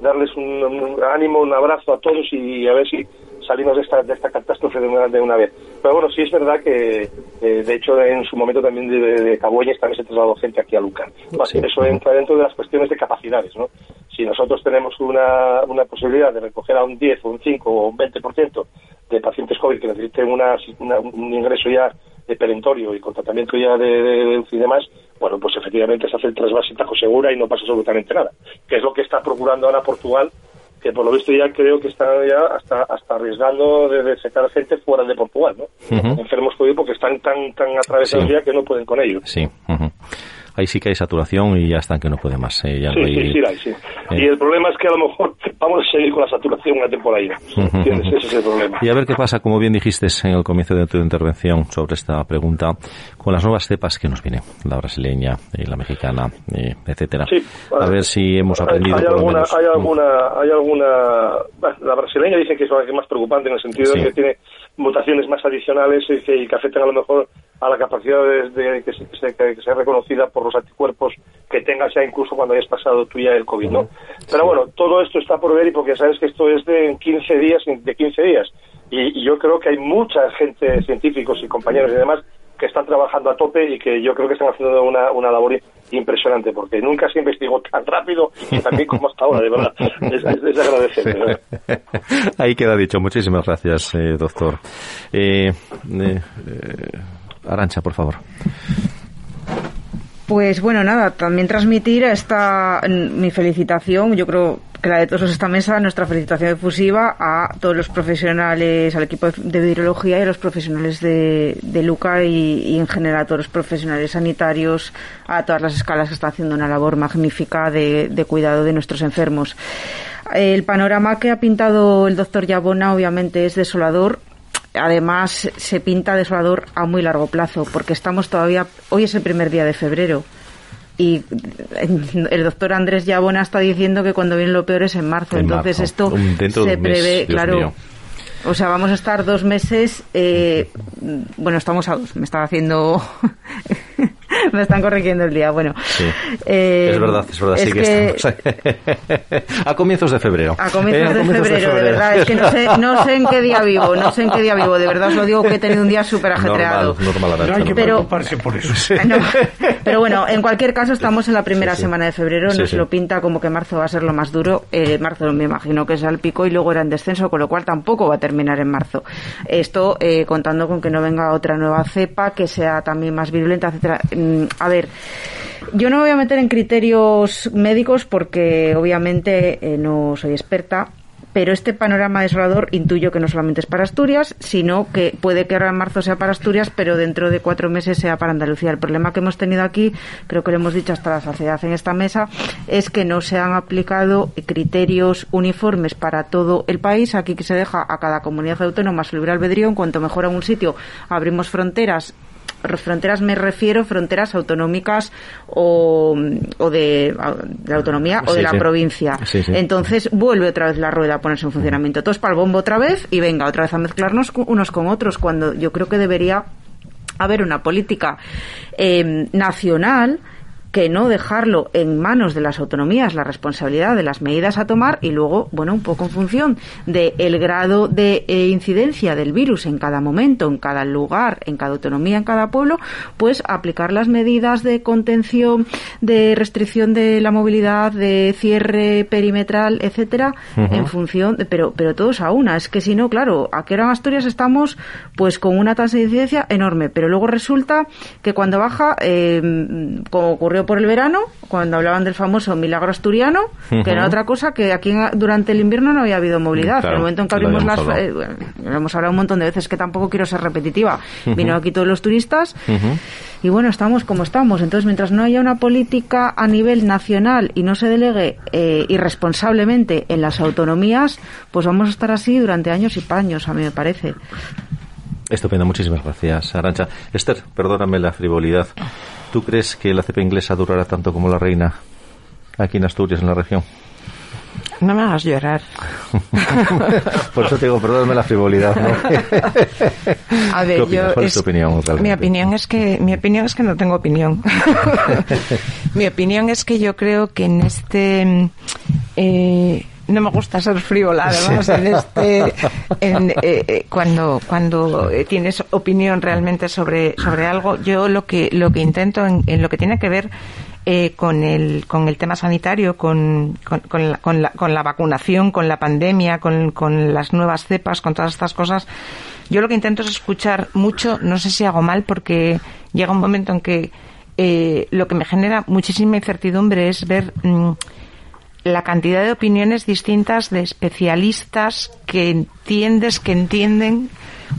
darles un, un ánimo, un abrazo a todos y a ver si salimos de esta, de esta catástrofe de una, de una vez. Pero bueno, sí es verdad que, eh, de hecho, en su momento también de, de, Cabueñes también se trasladó gente aquí a Lucan. Sí. Eso entra dentro de las cuestiones de capacidades, ¿no? Si nosotros tenemos una, una posibilidad de recoger a un 10 o un 5 o un 20% de pacientes COVID que necesiten una, una- un ingreso ya de perentorio y con tratamiento ya de, de, y demás, bueno, pues efectivamente se hace el trasvase tajo segura y no pasa absolutamente nada. Que es lo que está procurando ahora Portugal, que por lo visto ya creo que está ya hasta hasta arriesgando de, de sacar gente fuera de Portugal, ¿no? Enfermos COVID porque están tan tan atravesados Sí. ya que no pueden con ellos. Sí. Ahí sí que hay saturación y ya están que no puede más. eh, ya Sí, hay- sí, sí, la hay, sí. Eh. Y el problema es que a lo mejor vamos a seguir con la saturación una temporada. ¿Entiendes? Ese es el problema. Y a ver qué pasa, como bien dijiste en el comienzo de tu intervención sobre esta pregunta, con las nuevas cepas que nos vienen, la brasileña, eh, la mexicana, eh, etcétera. Sí, a ver si hemos aprendido hay por lo alguna, menos. hay alguna, hay alguna, la brasileña dice que es la que más preocupante en el sentido Sí. de que tiene mutaciones más adicionales y que, y que afectan a lo mejor a la capacidad de, de que, se, que, se- que sea reconocida por los anticuerpos que tengas ya incluso cuando hayas pasado tú ya el COVID, ¿no? Pero bueno, todo esto está por ver y porque sabes que esto es de 15 días, de 15 días. Y, y yo creo que hay mucha gente, científicos y compañeros y demás, que están trabajando a tope y que yo creo que están haciendo una, una labor impresionante, porque nunca se investigó tan rápido y también como hasta ahora, de verdad. Es, es. Ahí queda dicho. Muchísimas gracias, eh, doctor. Eh, eh, eh, Arancha, por favor. Pues bueno, nada, también transmitir esta mi felicitación, yo creo que la de todos esta mesa, nuestra felicitación efusiva a todos los profesionales, al equipo de virología y a los profesionales de, de Luca y, en general a todos los profesionales sanitarios, a todas las escalas que están haciendo una labor magnífica de, de cuidado de nuestros enfermos. El panorama que ha pintado el doctor Yabona obviamente es desolador además se pinta desolador a muy largo plazo, porque estamos todavía, hoy es el primer día de febrero. Y el doctor Andrés Yabona está diciendo que cuando viene lo peor es en marzo. En Entonces marzo. esto se mes, prevé, claro. mío. O sea, vamos a estar dos meses. eh, bueno, estamos a dos. Me está haciendo. me están corrigiendo el día. Bueno. Sí. eh, es verdad, es verdad, sí que, que estamos. a comienzos de febrero. a comienzos, Eh, de, febrero, de verdad. Es que no sé, no sé en qué día vivo, no sé en qué día vivo. De verdad os lo digo que he tenido un día súper ajetreado. Normal, normal, No hay que preocuparse por eso. No, pero bueno, en cualquier caso estamos en la primera Sí, sí. semana de febrero, Sí, nos sí. lo pinta como que marzo va a ser lo más duro. Eh, marzo me imagino que es al pico y luego era en descenso, con lo cual tampoco va a terminar en marzo. Esto eh, contando con que no venga otra nueva cepa que sea también más virulenta, etcétera. Mm, A ver, yo no me voy a meter en criterios médicos porque obviamente eh, no soy experta. Pero este panorama desolador intuyo que no solamente es para Asturias, sino que puede que ahora en marzo sea para Asturias, pero dentro de cuatro meses sea para Andalucía. El problema que hemos tenido aquí, creo que lo hemos dicho hasta la saciedad en esta mesa, es que no se han aplicado criterios uniformes para todo el país. Aquí que se deja a cada comunidad autónoma su libre albedrío. En cuanto mejora un sitio, abrimos fronteras fronteras me refiero fronteras autonómicas o, o de, de autonomía o de la sí. provincia. Sí. Entonces vuelve otra vez la rueda a ponerse en funcionamiento. Todos para el bombo otra vez y venga otra vez a mezclarnos unos con otros cuando yo creo que debería haber una política eh, nacional que no dejarlo en manos de las autonomías la responsabilidad de las medidas a tomar y luego, bueno, un poco en función del el grado de eh, incidencia del virus en cada momento, en cada lugar, en cada autonomía, en cada pueblo, pues aplicar las medidas de contención, de restricción de la movilidad, de cierre perimetral, etcétera, en función, de, pero pero todos a una. Es que si no, claro, aquí ahora en Asturias estamos pues con una tasa de incidencia enorme, pero luego resulta que cuando baja, eh, como ocurrió por el verano, cuando hablaban del famoso milagro asturiano, que era otra cosa que aquí durante el invierno no había habido movilidad. en el momento en que abrimos las. Eh, hemos hablado un montón de veces que tampoco quiero ser repetitiva. Vino aquí todos los turistas y bueno, estamos como estamos. Entonces, mientras no haya una política a nivel nacional y no se delegue eh, irresponsablemente en las autonomías, pues vamos a estar así durante años y años, a mí me parece. Estupendo, muchísimas gracias, Arancha. Esther, perdóname la frivolidad. ¿Tú crees que la cepa inglesa durará tanto como la reina aquí en Asturias, en la región? No me hagas llorar. Por eso te digo, perdóname la frivolidad. ¿no? A ver, ¿Qué yo ¿Cuál es tu opinión, mi opinión es que mi opinión es que no tengo opinión. mi opinión es que yo creo que en este eh, no me gusta ser frívola, además en este en, eh, eh, cuando cuando eh, tienes opinión realmente sobre sobre algo, yo lo que lo que intento en, en lo que tiene que ver eh, con el con el tema sanitario, con, con, con la, con, la, con la vacunación, con la pandemia, con, con las nuevas cepas, con todas estas cosas. Yo lo que intento es escuchar mucho, no sé si hago mal, porque llega un momento en que eh, lo que me genera muchísima incertidumbre es ver mm, la cantidad de opiniones distintas de especialistas que entiendes, que entienden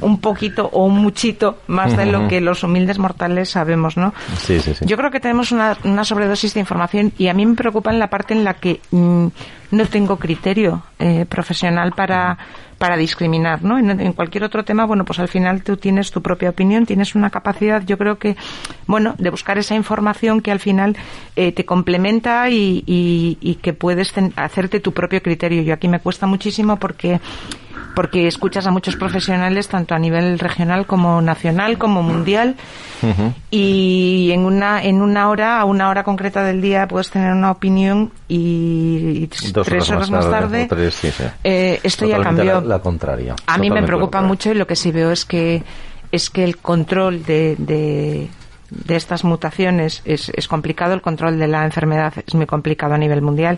un poquito o un muchito más de lo que los humildes mortales sabemos, ¿no? Sí, sí, sí. Yo creo que tenemos una, una sobredosis de información y a mí me preocupa en la parte en la que mm, no tengo criterio eh, profesional para, para discriminar, ¿no? En, en cualquier otro tema, bueno, pues al final tú tienes tu propia opinión, tienes una capacidad, yo creo que, bueno, de buscar esa información que al final eh, te complementa y, y- y que puedes ten- hacerte tu propio criterio. Yo aquí me cuesta muchísimo porque porque escuchas a muchos profesionales tanto a nivel regional como nacional como mundial y en una en una hora a una hora concreta del día puedes tener una opinión y Dos tres horas más tarde, o tres, sí, sí. eh, esto ya Totalmente cambió. La, la contraria. a mí me Totalmente preocupa mucho y lo que sí veo es que es que el control de, de, de estas mutaciones es, es complicado, el control de la enfermedad es muy complicado a nivel mundial,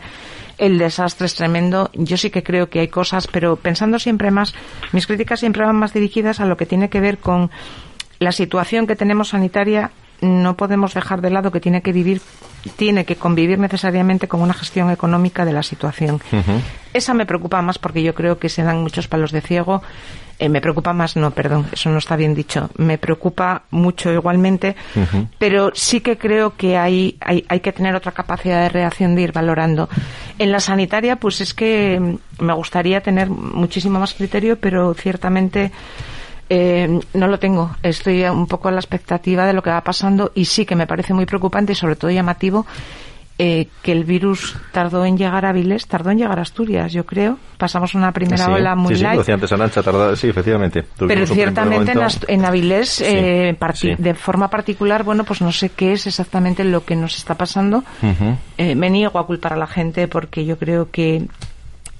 el desastre es tremendo. Yo sí que creo que hay cosas, pero pensando siempre más, mis críticas siempre van más dirigidas a lo que tiene que ver con la situación que tenemos sanitaria. No podemos dejar de lado que tiene que vivir, tiene que convivir necesariamente con una gestión económica de la situación. Esa me preocupa más porque yo creo que se dan muchos palos de ciego. Eh, me preocupa más, no, perdón, eso no está bien dicho. Me preocupa mucho igualmente, pero sí que creo que hay, hay, hay que tener otra capacidad de reacción de ir valorando. En la sanitaria, pues es que mm, me gustaría tener muchísimo más criterio, pero ciertamente eh, no lo tengo. Estoy un poco a la expectativa de lo que va pasando y sí que me parece muy preocupante y sobre todo llamativo eh, que el virus tardó en llegar a Avilés, tardó en llegar a Asturias, yo creo. Pasamos una primera Sí, ola muy sí, sí, lo light. decía antes Arancha, tarda- sí, efectivamente. Pero ciertamente en, en Avilés, Sí, eh, sí. de forma particular, bueno, pues no sé qué es exactamente lo que nos está pasando. Ujú. Eh, me niego a culpar a la gente porque yo creo que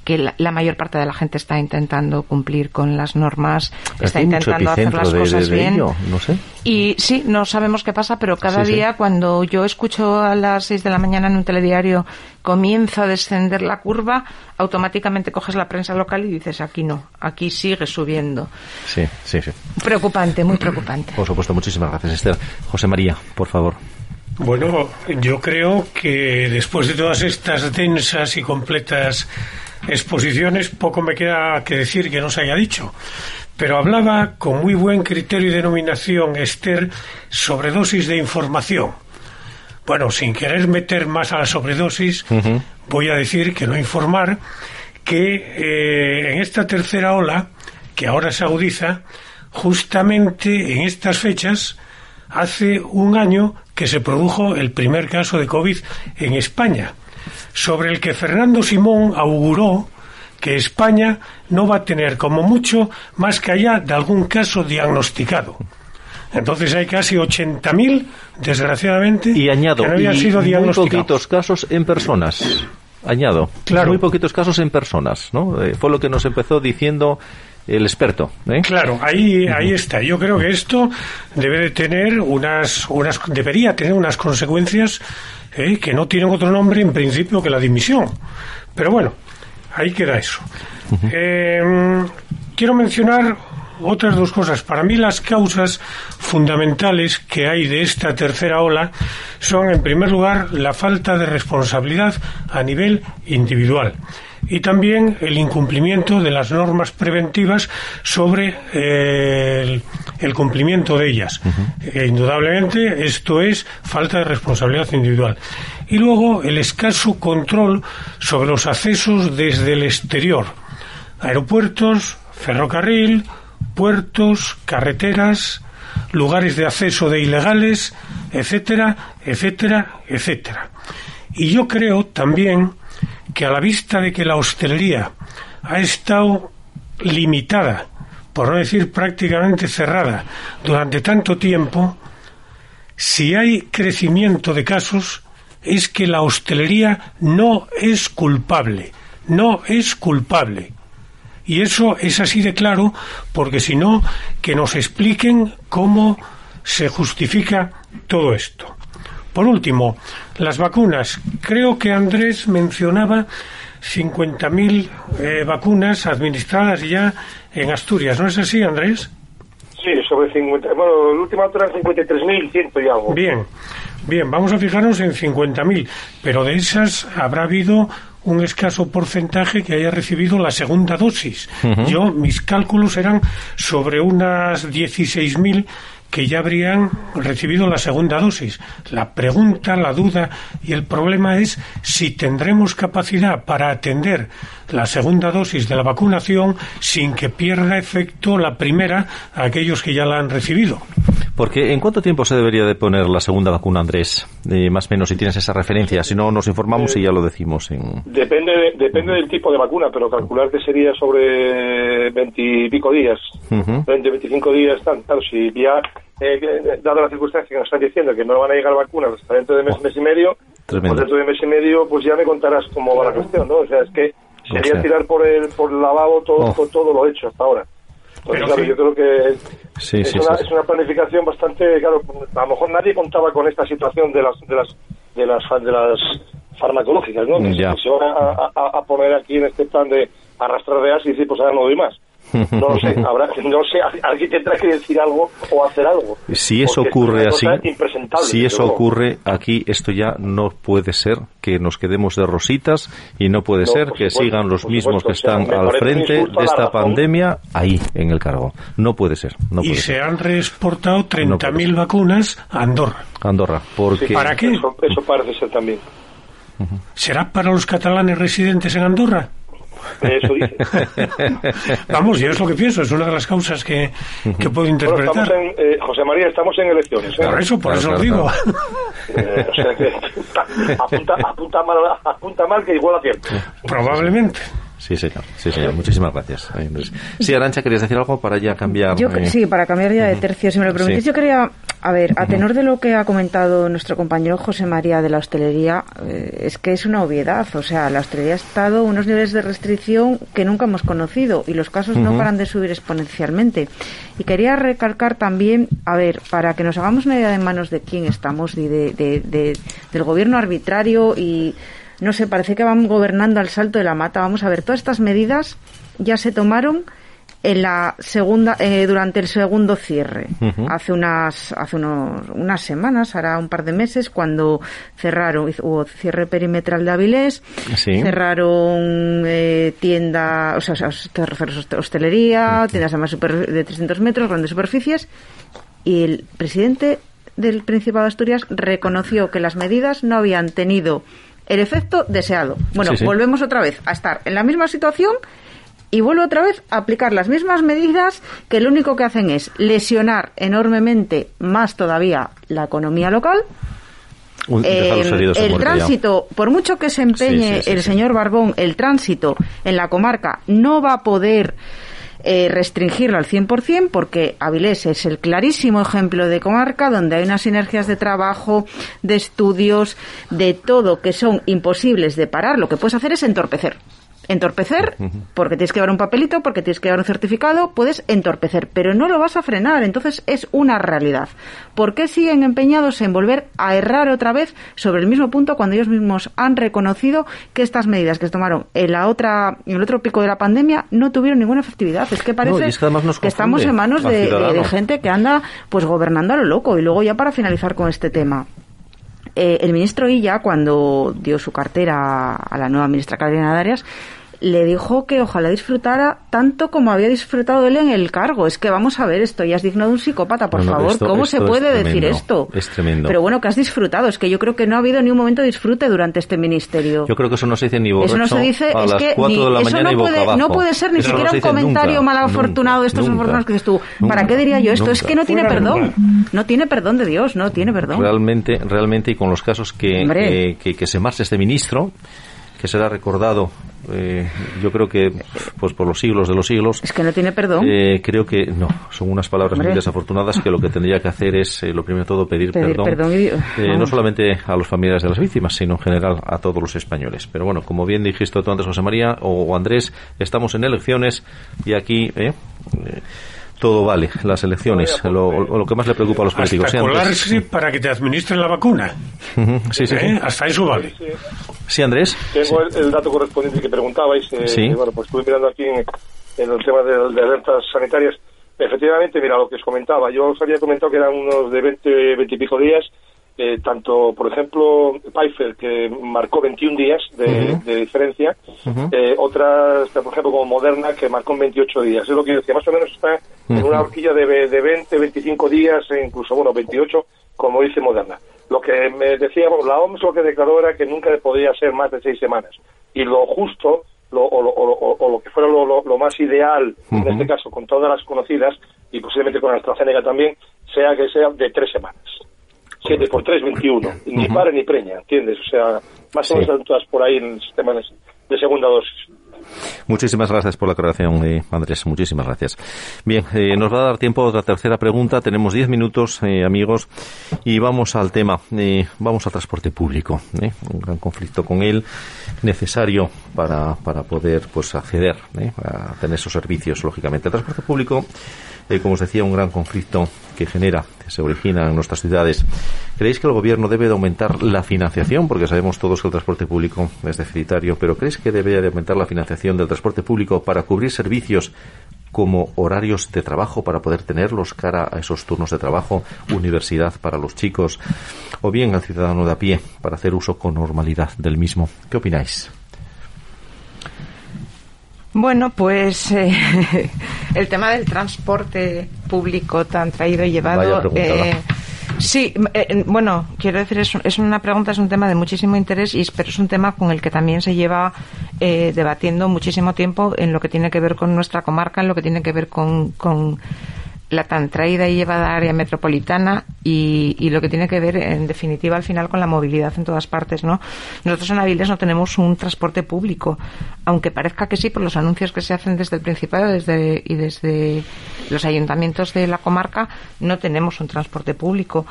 que la, la mayor parte de la gente está intentando cumplir con las normas, está intentando hacer las de- cosas de- de bien. ello, no sé. Y sí, no sabemos qué pasa, pero cada Sí, sí. día cuando yo escucho a las 6 de la mañana en un telediario comienza a descender la curva, automáticamente coges la prensa local y dices aquí no, aquí sigue subiendo. Sí, sí, sí. Preocupante, muy preocupante. Por supuesto, muchísimas gracias, Esther. José María, por favor. Bueno, yo creo que después de todas estas densas y completas exposiciones, poco me queda que decir que no se haya dicho. Pero hablaba con muy buen criterio y denominación Esther sobredosis de información. Bueno, sin querer meter más a la sobredosis, voy a decir que no informar que eh, en esta tercera ola, que ahora se agudiza, justamente en estas fechas, hace un año que se produjo el primer caso de COVID en España, sobre el que Fernando Simón auguró que España no va a tener como mucho más que allá de algún caso diagnosticado. Entonces hay casi 80.000, desgraciadamente, Y añado, que no habían y sido muy diagnosticados. poquitos casos en personas. Añado, Claro. muy poquitos casos en personas, ¿no? Eh, fue lo que nos empezó diciendo el experto. ¿eh? Claro, ahí, ahí está. Yo creo que esto debe de tener unas, unas debería tener unas consecuencias eh, que no tienen otro nombre en principio que la dimisión. Pero bueno, ahí queda eso. Eh, quiero mencionar otras dos cosas. Para mí las causas fundamentales que hay de esta tercera ola son, en primer lugar, la falta de responsabilidad a nivel individual y también el incumplimiento de las normas preventivas sobre eh, el, el cumplimiento de ellas. Eh, indudablemente esto es falta de responsabilidad individual. Y luego el escaso control sobre los accesos desde el exterior. Aeropuertos, ferrocarril, puertos, carreteras, lugares de acceso de ilegales, etcétera, etcétera, etcétera. Y yo creo también que a la vista de que la hostelería ha estado limitada, por no decir prácticamente cerrada, durante tanto tiempo, si hay crecimiento de casos, es que la hostelería no es culpable, no es culpable. Y eso es así de claro, porque si no, que nos expliquen cómo se justifica todo esto. Por último, las vacunas. Creo que Andrés mencionaba 50.000 eh, vacunas administradas ya en Asturias. ¿No es así, Andrés? Sí, sobre 50. Bueno, el último dato era 53.100 y algo. Bien, bien, vamos a fijarnos en 50.000, pero de esas habrá habido un escaso porcentaje que haya recibido la segunda dosis. Yo, mis cálculos eran sobre unas 16.000 que ya habrían recibido la segunda dosis. La pregunta, la duda y el problema es si tendremos capacidad para atender la segunda dosis de la vacunación sin que pierda efecto la primera a aquellos que ya la han recibido. Porque ¿en cuánto tiempo se debería de poner la segunda vacuna, Andrés? Eh, más o menos, si tienes esa referencia. Si no, nos informamos y ya lo decimos. En... Depende, de- depende del tipo de vacuna, pero calcular que sería sobre 20 y pico días. 20, 25 días, tan, claro, si ya, eh, que- dado la circunstancia que nos están diciendo que no van a llegar vacunas hasta dentro de mes, mes y medio, Tremendo. pues dentro de mes y medio, pues ya me contarás cómo va la cuestión, ¿no? O sea, es que sería sea. tirar por el, por el lavabo todo, Oh. todo, lo hecho hasta ahora. Entonces, claro, sí. yo creo que Sí, es, sí, una, sí. es una planificación bastante, claro, a lo mejor nadie contaba con esta situación de las de las de las de las farmacológicas, ¿no? Que, Ya. se- que se van a, a- a poner aquí en este plan de arrastrar de as y decir, pues ahora no doy más. No lo sé, habrá, no sé, alguien tendrá que decir algo o hacer algo. Si eso Porque ocurre así, si eso luego. ocurre aquí, esto ya no puede ser que nos quedemos de rositas y no puede No, ser que supuesto, sigan los mismos supuesto, que o sea, están al frente de esta pandemia ahí en el cargo. No puede ser, no y se han reexportado No puede 30.000 ser. vacunas a Andorra. Andorra, porque Sí, ¿Para qué? Eso, eso parece ser también. ¿Será para los catalanes residentes en Andorra? Eso dice. Vamos, yo es lo que pienso, es una de las causas que, que puedo Bueno, estamos interpretar. en, eh, José María, estamos en elecciones. ¿eh? Por eso, por Claro, eso claro, lo digo. Eh, o sea que apunta, apunta, mal, apunta mal que igual acierto. Probablemente. Sí, señor. Sí, señor. Muchísimas gracias. Sí, Arancha, ¿querías decir algo para ya cambiar? Yo, eh, sí, para cambiar ya de tercio, si me lo permitís, Sí. yo quería, a ver, a tenor de lo que ha comentado nuestro compañero José María de la hostelería, eh, es que es una obviedad, o sea, la hostelería ha estado unos niveles de restricción que nunca hemos conocido y los casos no paran de subir exponencialmente. Y quería recalcar también, a ver, para que nos hagamos una idea de manos de quién estamos y de, de- de- del gobierno arbitrario y no sé, parece que van gobernando al salto de la mata. Vamos a ver, todas estas medidas ya se tomaron en la segunda eh, durante el segundo cierre hace unas hace unos, unas semanas hará un par de meses cuando cerraron hubo cierre perimetral de Avilés Sí. cerraron eh, tienda o sea, hostelería tiendas de más super- de 300 metros grandes superficies y el presidente del Principado de Asturias reconoció que las medidas no habían tenido el efecto deseado. Bueno, Sí, sí. volvemos otra vez a estar en la misma situación y vuelve otra vez a aplicar las mismas medidas que lo único que hacen es lesionar enormemente más todavía la economía local. Eh, el ya. tránsito, por mucho que se empeñe Sí, el señor Barbón, el tránsito en la comarca no va a poder eh, restringirlo al 100% porque Avilés es el clarísimo ejemplo de comarca donde hay unas sinergias de trabajo, de estudios, de todo que son imposibles de parar. Lo que puedes hacer es entorpecer entorpecer, porque tienes que llevar un papelito, porque tienes que llevar un certificado, puedes entorpecer, pero no lo vas a frenar, entonces es una realidad. ¿Por qué siguen empeñados en volver a errar otra vez sobre el mismo punto cuando ellos mismos han reconocido que estas medidas que se tomaron en la otra en el otro pico de la pandemia no tuvieron ninguna efectividad? Es que parece que, estamos en manos de, gente que anda pues gobernando a lo loco y luego ya para finalizar con este tema eh, el ministro Illa, cuando dio su cartera a la nueva ministra Carolina Darias, le dijo que ojalá disfrutara tanto como había disfrutado él en el cargo. Es que vamos a ver, esto ya es digno de un psicópata, por favor. ¿Cómo se puede decir esto? Es tremendo. Pero bueno, que has disfrutado. Es que yo creo que no ha habido ni un momento de disfrute durante este ministerio. Yo creo que eso no se dice ni borracho Eso no se dice, a es las que 4 de la eso no puede, abajo. no puede ser ni Eso siquiera un comentario nunca, mal afortunado de estos afortunados que dices tú. nunca, ¿Para qué diría yo esto? nunca. Es que no tiene Fuera perdón. No tiene perdón de Dios, no tiene perdón. Realmente, realmente, y con los casos que, que, se marche este ministro, que será recordado, eh, yo creo que pues por los siglos de los siglos, Es que no tiene perdón. eh, creo que no, son unas palabras Hombre. muy desafortunadas que lo que tendría que hacer es, eh, lo primero de todo, pedir, Pedir perdón, perdón y- eh, no vamos. solamente a los familiares de las víctimas, sino en general a todos los españoles. Pero bueno, como bien dijiste tú antes, José María o, Andrés, estamos en elecciones y aquí todo vale, las elecciones, lo, lo que más le preocupa a los políticos. Hasta Sí, Andrés. colarse para que te administren la vacuna. Sí, sí, sí. ¿eh? Hasta eso vale. Sí, Andrés. Tengo el, el dato correspondiente que preguntabais. eh, Sí. y bueno, pues estuve mirando aquí en, en el tema de, de alertas sanitarias. Efectivamente, mira, lo que os comentaba. Yo os había comentado que eran unos de 20, 20 y pico días. Eh, tanto, por ejemplo, Pfizer, que marcó 21 días de, de diferencia. eh, otras, por ejemplo, como Moderna, que marcó en 28 días. Es lo que yo decía. Más o menos está en una horquilla de, de 20, 25 días, e incluso, bueno, 28, como dice Moderna. Lo que me decía, bueno, la OMS lo que declaró era que nunca podía ser más de seis semanas. Y lo justo, lo, o, lo, o lo- o lo que fuera lo, lo- lo más ideal, en este caso con todas las conocidas, y posiblemente con AstraZeneca también, sea que sea de tres semanas. 7 por 3, 21. Ni para ni preña, ¿entiendes? O sea, más o menos todas por ahí en el sistema de, de segunda dosis. Muchísimas gracias por la aclaración, eh, Andrés. Muchísimas gracias. Bien, eh, nos va a dar tiempo a otra tercera pregunta. Tenemos diez minutos, eh, amigos, y vamos al tema. Eh, vamos al transporte público. eh, Un gran conflicto con él, necesario para, para poder pues acceder a tener esos servicios, lógicamente. El transporte público, como os decía, un gran conflicto que genera, se origina en nuestras ciudades. ¿Creéis que el gobierno debe de aumentar la financiación? Porque sabemos todos que el transporte público es deficitario, pero ¿creéis que debería de aumentar la financiación del transporte público para cubrir servicios como horarios de trabajo para poder tenerlos cara a esos turnos de trabajo, universidad para los chicos, o bien al ciudadano de a pie para hacer uso con normalidad del mismo? ¿Qué opináis? Bueno, pues eh, el tema del transporte público tan traído y llevado. eh, sí, eh, bueno, quiero decir, es, es una pregunta, es un tema de muchísimo interés, y, pero es un tema con el que también se lleva eh, debatiendo muchísimo tiempo en lo que tiene que ver con nuestra comarca, en lo que tiene que ver con, con la tan traída y llevada área metropolitana y, y lo que tiene que ver, en definitiva, al final con la movilidad en todas partes, ¿no? Nosotros en Avilés no tenemos un transporte público, aunque parezca que sí por los anuncios que se hacen desde el Principado desde, y desde los ayuntamientos de la comarca, no tenemos un transporte público.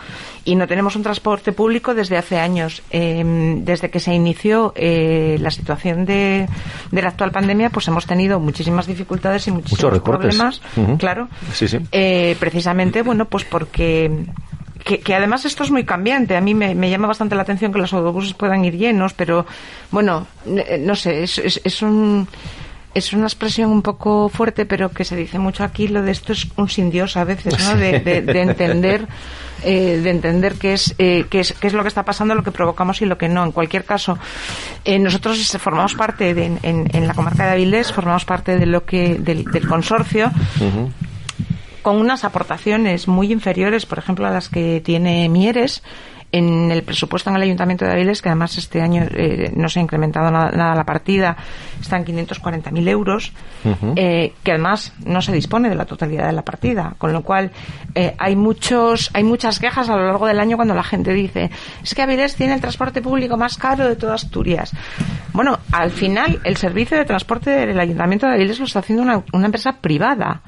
Y no tenemos un transporte público desde hace años. Eh, desde que se inició eh, la situación de, de la actual pandemia, pues hemos tenido muchísimas dificultades y muchísimos Muchos problemas. Claro. Sí, sí. Eh, precisamente, bueno, pues porque que, además esto es muy cambiante. A mí me, llama bastante la atención que los autobuses puedan ir llenos, pero bueno, eh, no sé, es, es, es un es una expresión un poco fuerte, pero que se dice mucho aquí. Lo de esto es un sin Dios a veces, ¿no? De, de- de entender, eh, de entender qué es, eh, qué es qué es lo que está pasando, lo que provocamos y lo que no. En cualquier caso, eh, nosotros formamos parte de, en, en la comarca de Avilés, formamos parte de lo que del consorcio con unas aportaciones muy inferiores, por ejemplo, a las que tiene Mieres. en el presupuesto en el Ayuntamiento de Aviles, que además este año eh, no se ha incrementado nada, nada la partida, están 540.000 euros, eh, que además no se dispone de la totalidad de la partida, con lo cual eh, hay muchos hay muchas quejas a lo largo del año cuando la gente dice es que Avilés tiene el transporte público más caro de toda Asturias. Bueno, al final el servicio de transporte del Ayuntamiento de Avilés lo está haciendo una, una empresa privada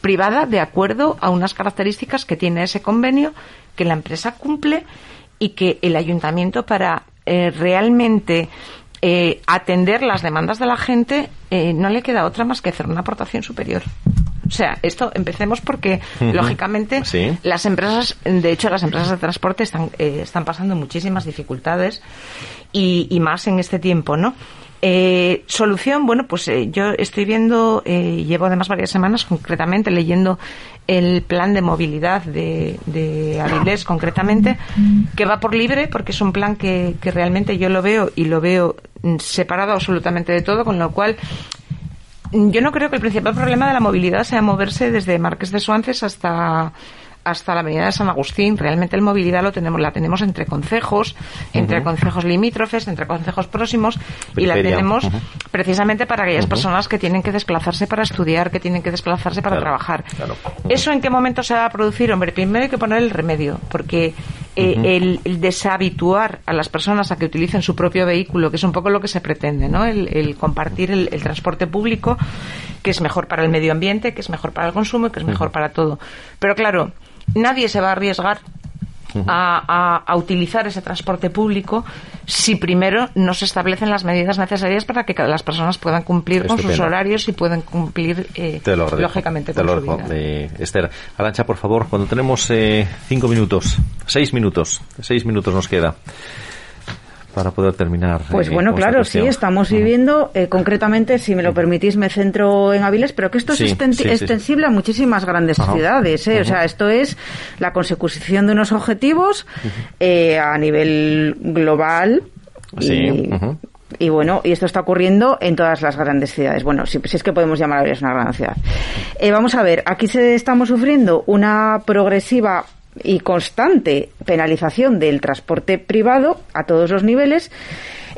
privada de acuerdo a unas características que tiene ese convenio que la empresa cumple y que el ayuntamiento para eh, realmente eh, atender las demandas de la gente eh, no le queda otra más que hacer una aportación superior. O sea, esto empecemos porque, lógicamente, Sí. las empresas, de hecho, las empresas de transporte están, eh, están pasando muchísimas dificultades y, y más en este tiempo, ¿no? Eh, solución, bueno, pues eh, yo estoy viendo, eh, llevo además varias semanas concretamente leyendo el plan de movilidad de, de Avilés concretamente, que va por libre, porque es un plan que, realmente yo lo veo y lo veo mm, separado absolutamente de todo, con lo cual yo no creo que el principal problema de la movilidad sea moverse desde Marqués de Suances hasta hasta la avenida de San Agustín. Realmente la movilidad lo tenemos, la tenemos entre concejos, entre concejos limítrofes, entre concejos próximos y la tenemos precisamente para aquellas personas que tienen que desplazarse para estudiar, que tienen que desplazarse para Claro, trabajar. claro. ¿Eso en qué momento se va a producir? Hombre, primero hay que poner el remedio, porque eh, el, el deshabituar a las personas a que utilicen su propio vehículo, que es un poco lo que se pretende, ¿no? El, el compartir el, el transporte público, que es mejor para el medio ambiente, que es mejor para el consumo y que es mejor para todo. Pero claro, nadie se va a arriesgar a, a- a utilizar ese transporte público si primero no se establecen las medidas necesarias para que las personas puedan cumplir con sus horarios y puedan cumplir eh, Te lo agradezco. lógicamente Te con lo su vida. Eh, Esther, Arancha, por favor, cuando tenemos eh, cinco minutos, seis minutos, seis minutos nos queda para poder terminar. Pues eh, bueno, claro, sí, estamos viviendo, eh, concretamente, si me lo permitís, me centro en Avilés, pero que esto Sí, es sí, sí. extensible a muchísimas grandes Ajá. ciudades. ¿eh? O sea, esto es la consecución de unos objetivos eh, a nivel global. Sí, Y, y bueno, y esto está ocurriendo en todas las grandes ciudades. Bueno, si, si es que podemos llamar a Avilés una gran ciudad. Eh, vamos a ver, aquí se estamos sufriendo una progresiva y constante penalización del transporte privado a todos los niveles.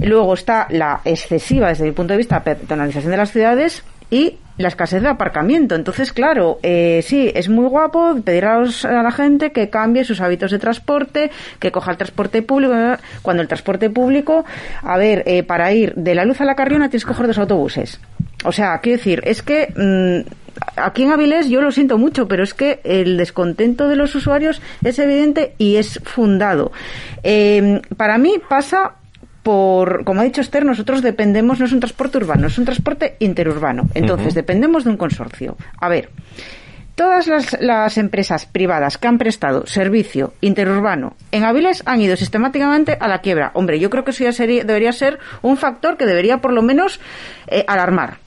Luego está la excesiva, desde mi punto de vista, pe- penalización de las ciudades y la escasez de aparcamiento. Entonces, claro, eh, sí, es muy guapo pedir a, a la gente que cambie sus hábitos de transporte, que coja el transporte público, cuando el transporte público, a ver, eh, para ir de la luz a la carriona tienes que coger dos autobuses. O sea, quiero decir, es que mm, aquí en Avilés yo lo siento mucho, pero es que el descontento de los usuarios es evidente y es fundado. Eh, para mí pasa por, como ha dicho Esther, nosotros dependemos, no es un transporte urbano, es un transporte interurbano. Entonces, dependemos de un consorcio. A ver, todas las, las empresas privadas que han prestado servicio interurbano en Avilés han ido sistemáticamente a la quiebra. Hombre, yo creo que eso ya sería, debería ser un factor que debería por lo menos eh, alarmar.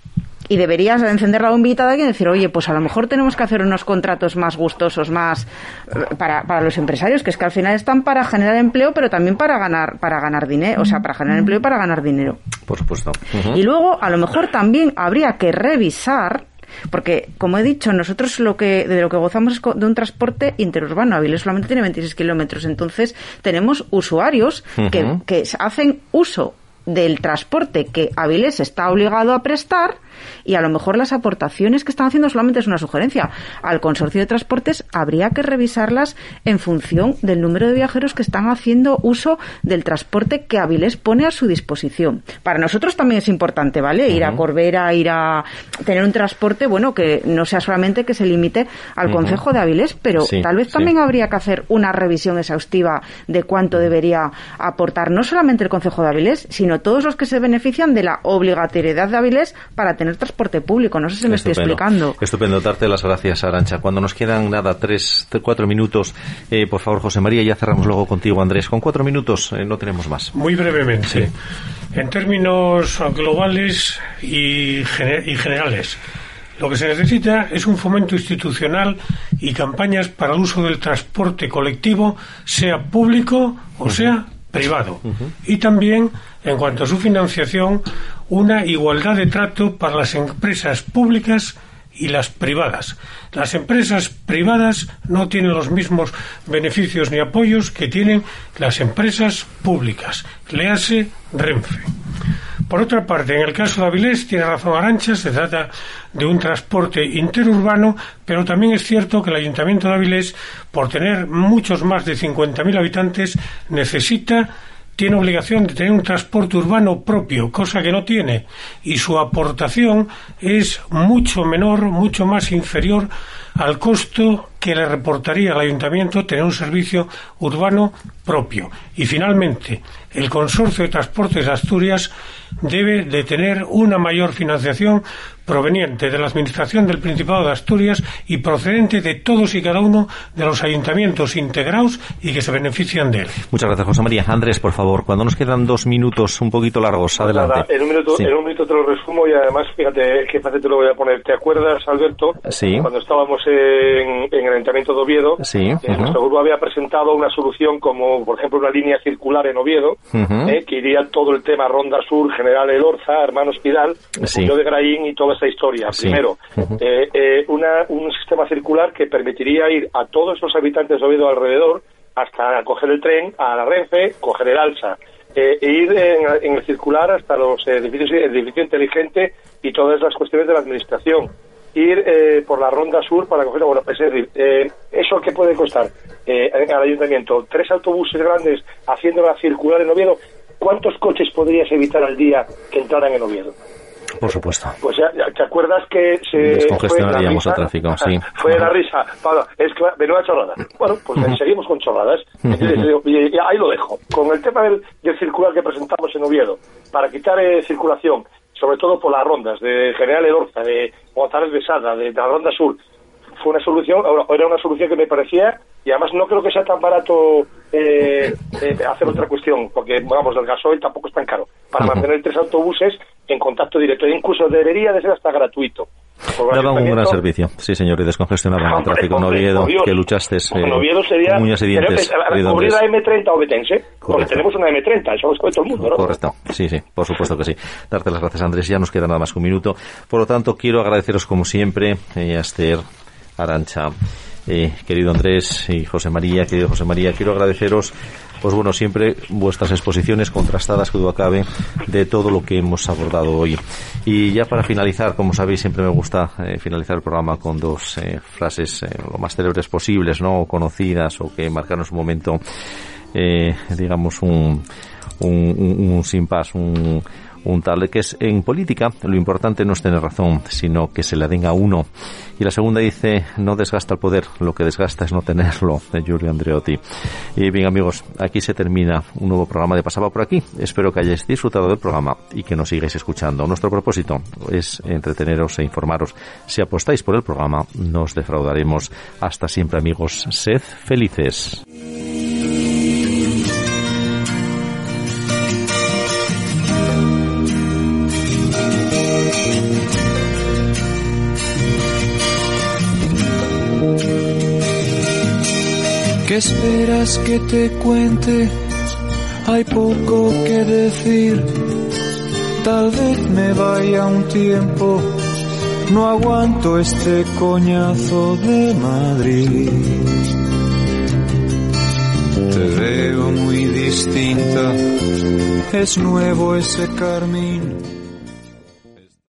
Y deberías encender la bombita de alguien y decir, oye, pues a lo mejor tenemos que hacer unos contratos más gustosos, más eh, para, para los empresarios, que es que al final están para generar empleo, pero también para ganar, para ganar dinero, o sea, para generar empleo y para ganar dinero. Por supuesto. Y luego, a lo mejor también habría que revisar, porque, como he dicho, nosotros lo que de lo que gozamos es de un transporte interurbano. Avilés solamente tiene 26 kilómetros, entonces tenemos usuarios que, que hacen uso del transporte que Avilés está obligado a prestar y a lo mejor las aportaciones que están haciendo solamente es una sugerencia. Al consorcio de transportes habría que revisarlas en función del número de viajeros que están haciendo uso del transporte que Avilés pone a su disposición. Para nosotros también es importante, ¿vale? Ir a. Corbera, ir a tener un transporte, bueno, que no sea solamente que se limite al Ujú. concejo de Avilés, pero Sí, tal vez sí. también habría que hacer una revisión exhaustiva de cuánto debería aportar no solamente el Concejo de Avilés, sino todos los que se benefician de la obligatoriedad de Avilés para tener transporte público. No sé si me estoy Estupendo. explicando. Estupendo, darte las gracias, Arancha. Cuando nos quedan nada, tres, tres- cuatro minutos, eh, por favor, José María, ya cerramos luego contigo, Andrés. Con cuatro minutos eh, no tenemos más. Muy brevemente. Sí. En términos globales y, gene- y generales, lo que se necesita es un fomento institucional y campañas para el uso del transporte colectivo, sea público o sea privado. Y también, en cuanto a su financiación, una igualdad de trato para las empresas públicas y las privadas. Las empresas privadas no tienen los mismos beneficios ni apoyos que tienen las empresas públicas. Le hace Renfe. Por otra parte, en el caso de Avilés, tiene razón Arancha, se trata de un transporte interurbano, pero también es cierto que el Ayuntamiento de Avilés, por tener muchos más de 50.000 habitantes, necesita tiene obligación de tener un transporte urbano propio, cosa que no tiene, y su aportación es mucho menor, mucho más inferior al costo que le reportaría al ayuntamiento tener un servicio urbano propio. Y finalmente, el Consorcio de Transportes de Asturias debe de tener una mayor financiación proveniente de la Administración del Principado de Asturias y procedente de todos y cada uno de los ayuntamientos integrados y que se benefician de él. Muchas gracias, José María. Andrés, por favor, cuando nos quedan dos minutos un poquito largos, Pues adelante. nada, en, un minuto, Sí. en un minuto te lo resumo y además, fíjate qué fácil te lo voy a poner. ¿Te acuerdas, Alberto, Sí. cuando estábamos en, en el Ayuntamiento de Oviedo? Sí, eh, ujú. Nuestro grupo había presentado una solución como, por ejemplo, una línea circular en Oviedo, Ujú. eh, que iría todo el tema Ronda Sur, General Elorza, Hermanos Pidal, Sí. Julio de Graín y toda esta historia. Sí. Primero, eh, eh, una, un sistema circular que permitiría ir a todos los habitantes de Oviedo alrededor hasta coger el tren a la Renfe, coger el alza, eh, e ir en, en el circular hasta los edificios, el edificio inteligente y todas las cuestiones de la administración. Ir eh, por la ronda sur para coger, bueno, es decir, eh, ¿eso qué puede costar eh, al ayuntamiento? Tres autobuses grandes haciendo la circular en Oviedo. ¿Cuántos coches podrías evitar al día que entraran en Oviedo? Por supuesto. Pues ya, ya, ¿te acuerdas que se Descongestionaríamos el tráfico, sí. Fue la risa, Pablo, es que menuda chorrada. Bueno, pues seguimos con chorradas. Y- y ahí lo dejo. Con el tema del, del circular que presentamos en Oviedo, para quitar eh, circulación, sobre todo por las rondas de General Elorza, de González de Sada, de la Ronda Sur, fue una solución, era una solución que me parecía, y además no creo que sea tan barato eh, eh, hacer otra cuestión, porque, vamos, el gasoil tampoco es tan caro, para mantener tres autobuses en contacto directo, e incluso debería de ser hasta gratuito. Daban un gran servicio, sí señor, y descongestionaban el tráfico en Oviedo, que luchaste En Oviedo sería uñas y dientes. pero, eh, querido cubrir Andrés. la M30 obetense, porque tenemos una M30, eso lo sabe todo el mundo, ¿no? Correcto, sí, sí, por supuesto que sí. Darte las gracias, Andrés. Ya nos queda nada más que un minuto. Por lo tanto, quiero agradeceros como siempre eh, a Esther, Arancha, eh, querido Andrés y José María, querido José María. Quiero agradeceros, pues bueno, siempre vuestras exposiciones contrastadas, que duda cabe, de todo lo que hemos abordado hoy. Y ya para finalizar, como sabéis, siempre me gusta eh, finalizar el programa con dos eh, frases eh, lo más célebres posibles, ¿no? O conocidas o que marcaron su momento, digamos, un, un, un, un sin un, un tal que es en política lo importante no es tener razón, sino que se la den a uno. Y la segunda dice, no desgasta el poder, lo que desgasta es no tenerlo, de Giulio Andreotti. Y bien amigos, aquí se termina un nuevo programa de Pasaba por aquí. Espero que hayáis disfrutado del programa y que nos sigáis escuchando. Nuestro propósito es entreteneros e informaros. Si apostáis por el programa, no os defraudaremos. Hasta siempre amigos, sed felices. ¿Qué esperas que te cuente? Hay poco que decir. Tal vez me vaya un tiempo. No aguanto este coñazo de Madrid. Te veo muy distinta. Es nuevo ese carmín.